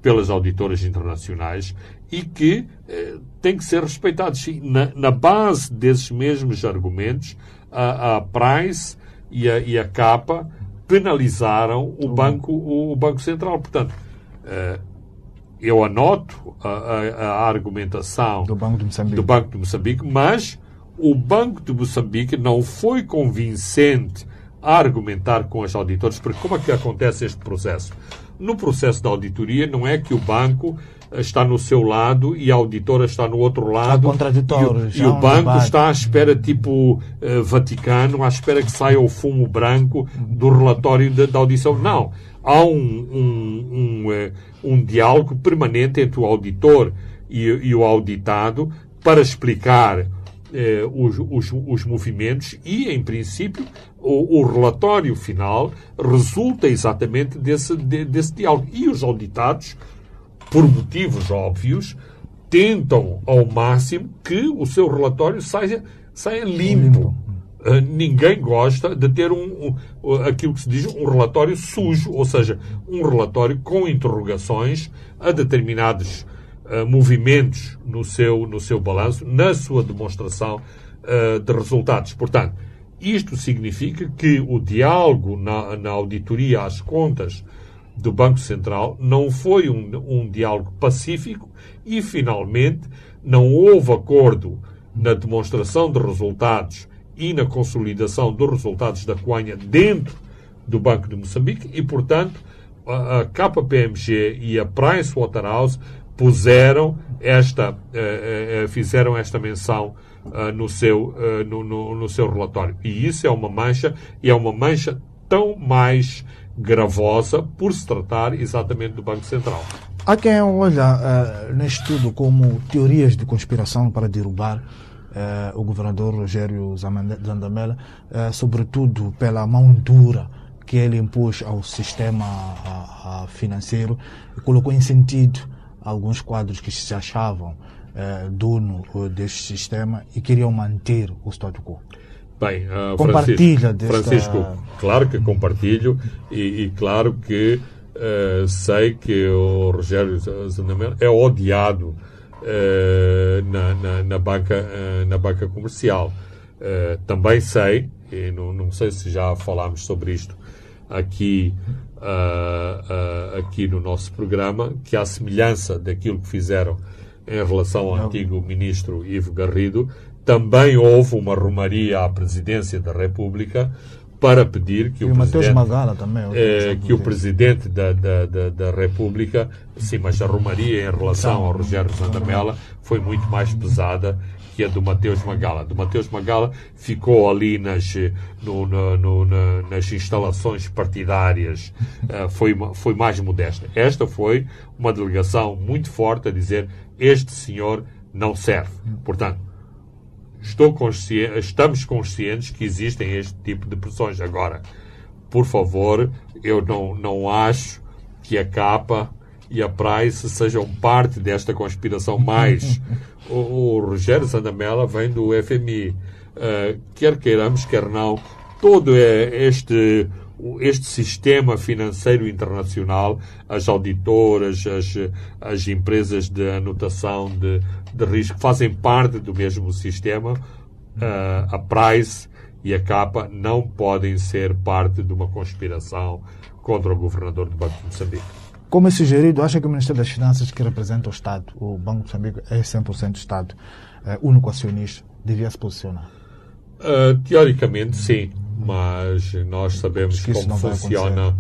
[SPEAKER 3] pelas auditoras internacionais e que eh, têm que ser respeitados. Na, na, base desses mesmos argumentos, a, a Price e a, e a Capa penalizaram o banco, o, o banco central. Portanto, eh, eu anoto a, a, a, argumentação
[SPEAKER 2] do Banco
[SPEAKER 3] do banco de Moçambique mas o Banco de Moçambique não foi convincente a argumentar com os auditores, porque como é que acontece este processo? No processo da auditoria, não é que o banco está no seu lado e a auditora está no outro lado.
[SPEAKER 2] contraditório.
[SPEAKER 3] E, e o banco debate. está à espera, tipo uh, Vaticano, à espera que saia o fumo branco do relatório da audição. Não. Há um, um, um, uh, um diálogo permanente entre o auditor e, e o auditado para explicar eh, os, os, os, movimentos e, em princípio, o, o relatório final resulta exatamente desse, de, desse diálogo. E os auditados, por motivos óbvios, tentam ao máximo que o seu relatório saia, saia limpo. Uh, ninguém gosta de ter um, um, aquilo que se diz um relatório sujo, ou seja, um relatório com interrogações a determinados uh, movimentos no seu, no seu balanço, na sua demonstração uh, de resultados. Portanto, isto significa que o diálogo na, na auditoria às contas do Banco Central não foi um, um diálogo pacífico e, finalmente, não houve acordo na demonstração de resultados e na consolidação dos resultados da Coanha dentro do Banco de Moçambique e, portanto, a, a KPMG e a Pricewaterhouse puseram esta, uh, uh, fizeram esta menção uh, no, seu, no, no, no, seu relatório. E isso é uma mancha, e é uma mancha tão mais gravosa por se tratar exatamente do Banco Central.
[SPEAKER 2] Há quem olha neste tudo como teorias de conspiração para derrubar eh, o governador Rogério Zandamela, eh, sobretudo pela mão dura que ele impôs ao sistema financeiro e colocou em sentido alguns quadros que se achavam eh, dono deste sistema e queriam manter o status quo.
[SPEAKER 3] Bem, uh, Compartilha Francisco, desta... Francisco, claro que compartilho e, e claro que uh, sei que o Rogério Zandamela é odiado uh, na, na, na, banca, uh, na banca comercial. Também sei, e não, não sei se já falámos sobre isto aqui, aqui no nosso programa, que à semelhança daquilo que fizeram em relação ao antigo ministro Ivo Garrido, também houve uma romaria à presidência da República para pedir que
[SPEAKER 2] e
[SPEAKER 3] o, presidente,
[SPEAKER 2] Magala também,
[SPEAKER 3] é, que o presidente da, da, da, da, República, sim, mas a Romaria em relação ao Rogério Sandamela foi muito mais pesada a do Mateus Magala. Do Mateus Magala ficou ali nas, no, no, no, nas instalações partidárias, uh, foi, foi mais modesta. Esta foi uma delegação muito forte a dizer este senhor não serve. Portanto, Estou estamos conscientes que existem este tipo de pressões. Agora, por favor, eu não, não acho que a capa e a Price sejam parte desta conspiração mais. o, o Rogério Sandamela vem do FMI. Uh, eh, quer queiramos, quer não, todo este este sistema financeiro internacional, as auditoras, as, as empresas de anotação de, de risco fazem parte do mesmo sistema. Uh, a Price e a Capa não podem ser parte de uma conspiração contra o governador do Banco de Moçambique.
[SPEAKER 2] Como é sugerido, acha que o Ministério das Finanças, que representa o Estado, o Banco de Moçambique é 100% Estado, é único acionista, devia se posicionar?
[SPEAKER 3] Uh, teoricamente, sim mas nós sabemos como funciona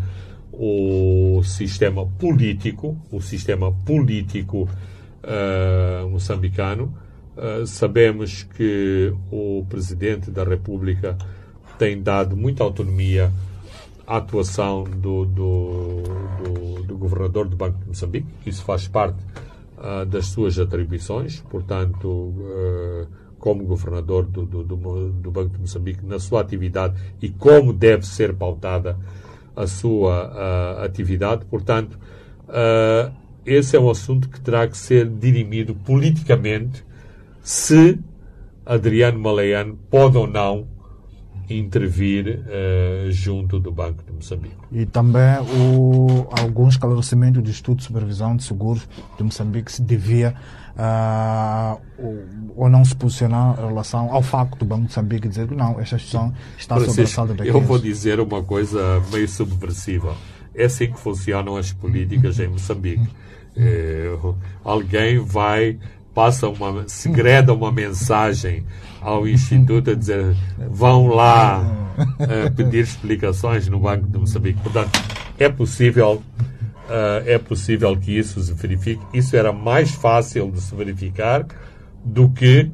[SPEAKER 3] o sistema político, o sistema político uh, moçambicano. Uh, sabemos que o Presidente da República tem dado muita autonomia à atuação do, do, do, do Governador do Banco de Moçambique. Isso faz parte uh, das suas atribuições, portanto como governador do, do, do, Banco de Moçambique na sua atividade e como deve ser pautada a sua uh, atividade. Portanto, uh, esse é um assunto que terá que ser dirimido politicamente se Adriano Maleiano pode ou não intervir uh, junto do Banco de Moçambique.
[SPEAKER 2] E também o, alguns esclarecimentos do Estudo de Supervisão de Seguros de Moçambique se devia uh, ou não se posicionar em relação ao facto do Banco de Moçambique dizer que não, esta instituição está sob a salda
[SPEAKER 3] daqueles. Eu vou dizer uma coisa meio subversiva. É assim que funcionam as políticas em Moçambique. É, alguém vai, passa uma, segreda uma mensagem ao Instituto a dizer vão lá uh, pedir explicações no Banco de Moçambique. Portanto, é possível uh, é possível que isso se verifique. Isso era mais fácil de se verificar do que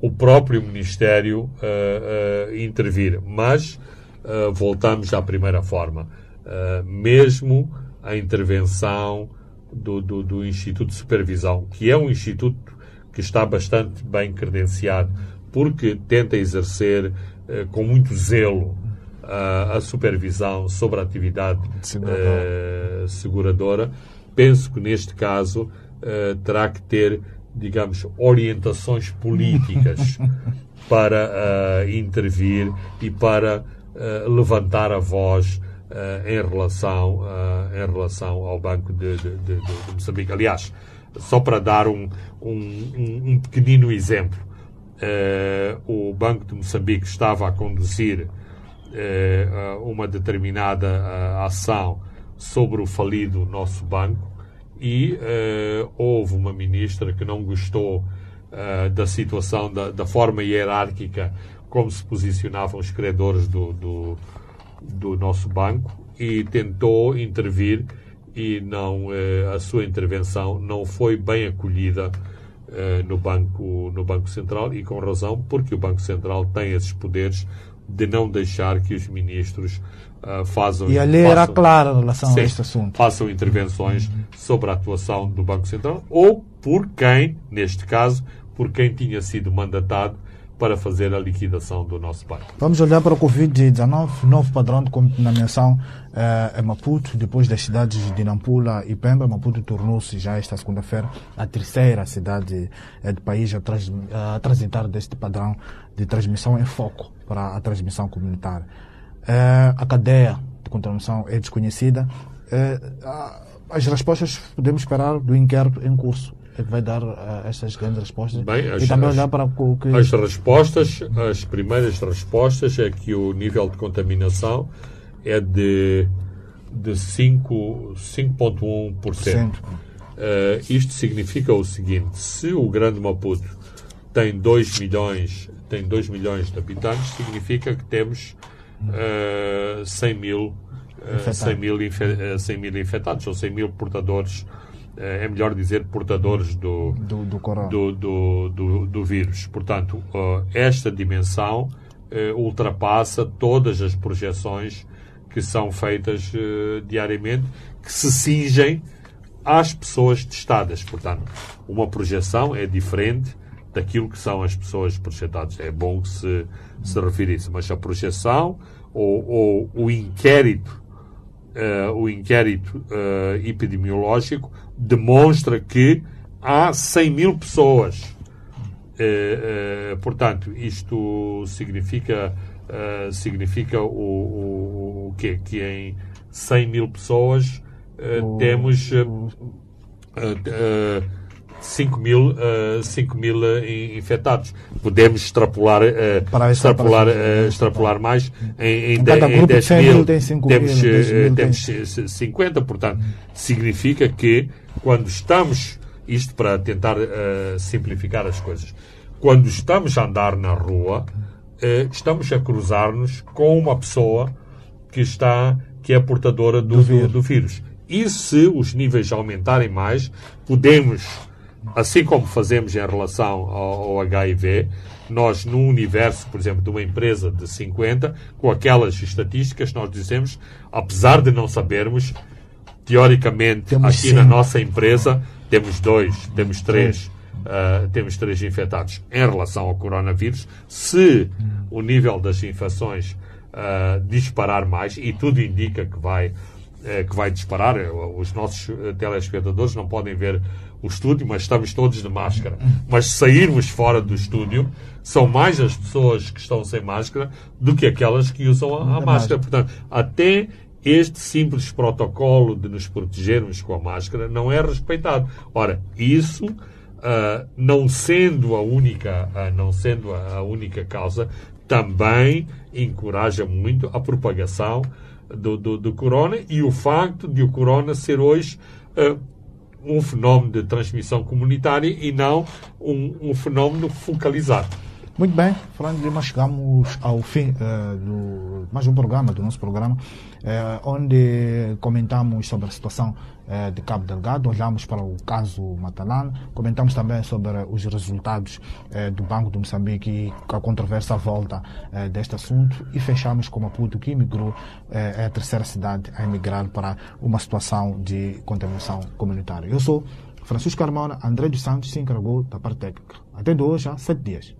[SPEAKER 3] o próprio Ministério uh, intervir. Mas voltamos à primeira forma. mesmo a intervenção do, do, do Instituto de Supervisão, que é um instituto que está bastante bem credenciado, porque tenta exercer com muito zelo a, a supervisão sobre a atividade uh, seguradora, penso que neste caso uh, terá que ter digamos, orientações políticas [LAUGHS] para uh, intervir e para levantar a voz em, relação, em relação ao Banco de, de, de, de, Moçambique. Aliás, só para dar um, um, um pequenino exemplo, o Banco de Moçambique estava a conduzir uma determinada ação sobre o falido nosso banco e houve uma ministra que não gostou da situação, da, da, forma hierárquica como se posicionavam os credores do, do, do nosso banco e tentou intervir e não a sua intervenção não foi bem acolhida no banco no banco central e com razão porque o banco central tem esses poderes de não deixar que os ministros uh, façam.
[SPEAKER 2] E a lei
[SPEAKER 3] façam,
[SPEAKER 2] era clara em relação sim, a este assunto.
[SPEAKER 3] Façam intervenções uhum. sobre a atuação do Banco Central ou por quem, neste caso, por quem tinha sido mandatado para fazer a liquidação do nosso banco.
[SPEAKER 2] Vamos olhar para o Covid-19, novo padrão de contaminação eh, em Maputo, depois das cidades de Nampula e Pemba. Maputo tornou-se já esta segunda-feira a terceira cidade eh, do país a, trans, a transitar deste padrão de transmissão em foco para a transmissão comunitária. Eh, a cadeia de contaminação é desconhecida. As respostas podemos esperar do inquérito em curso é que vai dar uh, estas grandes respostas.
[SPEAKER 3] Bem,
[SPEAKER 2] as, e também olhar para o que...
[SPEAKER 3] As respostas, as primeiras respostas é que o nível de contaminação é de, de 5,1%. Uh, isto significa o seguinte, se o Grande Maputo tem 2 milhões, tem 2 milhões de habitantes, significa que temos uh, 100 mil, uh, 100 mil, 100 mil infectados, ou 100 mil portadores é melhor dizer portadores do,
[SPEAKER 2] do, do,
[SPEAKER 3] do, do, do, do vírus. Portanto, esta dimensão eh, ultrapassa todas as projeções que são feitas eh, diariamente, que se cingem às pessoas testadas. Portanto, uma projeção é diferente daquilo que são as pessoas projetadas. É bom que se, se refira isso, mas a projeção ou, ou o inquérito uh, o inquérito uh, epidemiológico demonstra que há 100 mil pessoas. Uh, portanto, isto significa, significa o, o, o quê? Que em 100 mil pessoas temos 5 mil, uh, 5 mil uh, infectados. Podemos extrapolar, uh, extrapolar, uh, extrapolar mais. Em, em, de, em 10 mil, temos, mil, temos 50, portanto, significa que quando estamos, isto para tentar simplificar as coisas, quando estamos a andar na rua, estamos a cruzar-nos com uma pessoa que está, que é portadora do, do, do vírus. E se os níveis aumentarem mais, podemos assim como fazemos em relação ao, ao HIV, nós, no universo, por exemplo, de uma empresa de 50, com aquelas estatísticas, nós dizemos, apesar de não sabermos, teoricamente, temos aqui sim. na nossa empresa, temos dois, temos três. Uh, temos três infectados em relação ao coronavírus. Se o nível das infecções uh, disparar mais, e tudo indica que vai, uh, que vai disparar, os nossos telespectadores não podem ver o estúdio, mas estamos todos de máscara. Mas se sairmos fora do estúdio, são mais as pessoas que estão sem máscara do que aquelas que usam a, a máscara. Portanto, até este simples protocolo de nos protegermos com a máscara não é respeitado. Ora, isso, uh, não sendo a única, uh, não sendo a, única causa, também encoraja muito a propagação do, do, do corona e o facto de o corona ser hoje uh, um fenómeno de transmissão comunitária e não um, um fenómeno focalizado.
[SPEAKER 2] Muito bem, falando de Lima, chegamos ao fim uh, do mais um programa, do nosso programa, uh, onde comentamos sobre a situação uh, de Cabo Delgado, olhamos para o caso Matalana, comentamos também sobre os resultados do Banco de Moçambique e a controvérsia à volta deste assunto e fechamos com Maputo, que imigrou, é a terceira cidade a emigrar para uma situação de contaminação comunitária. Eu sou Francisco Carmona, André dos Santos se encarregou da parte técnica. Até de hoje, há sete dias.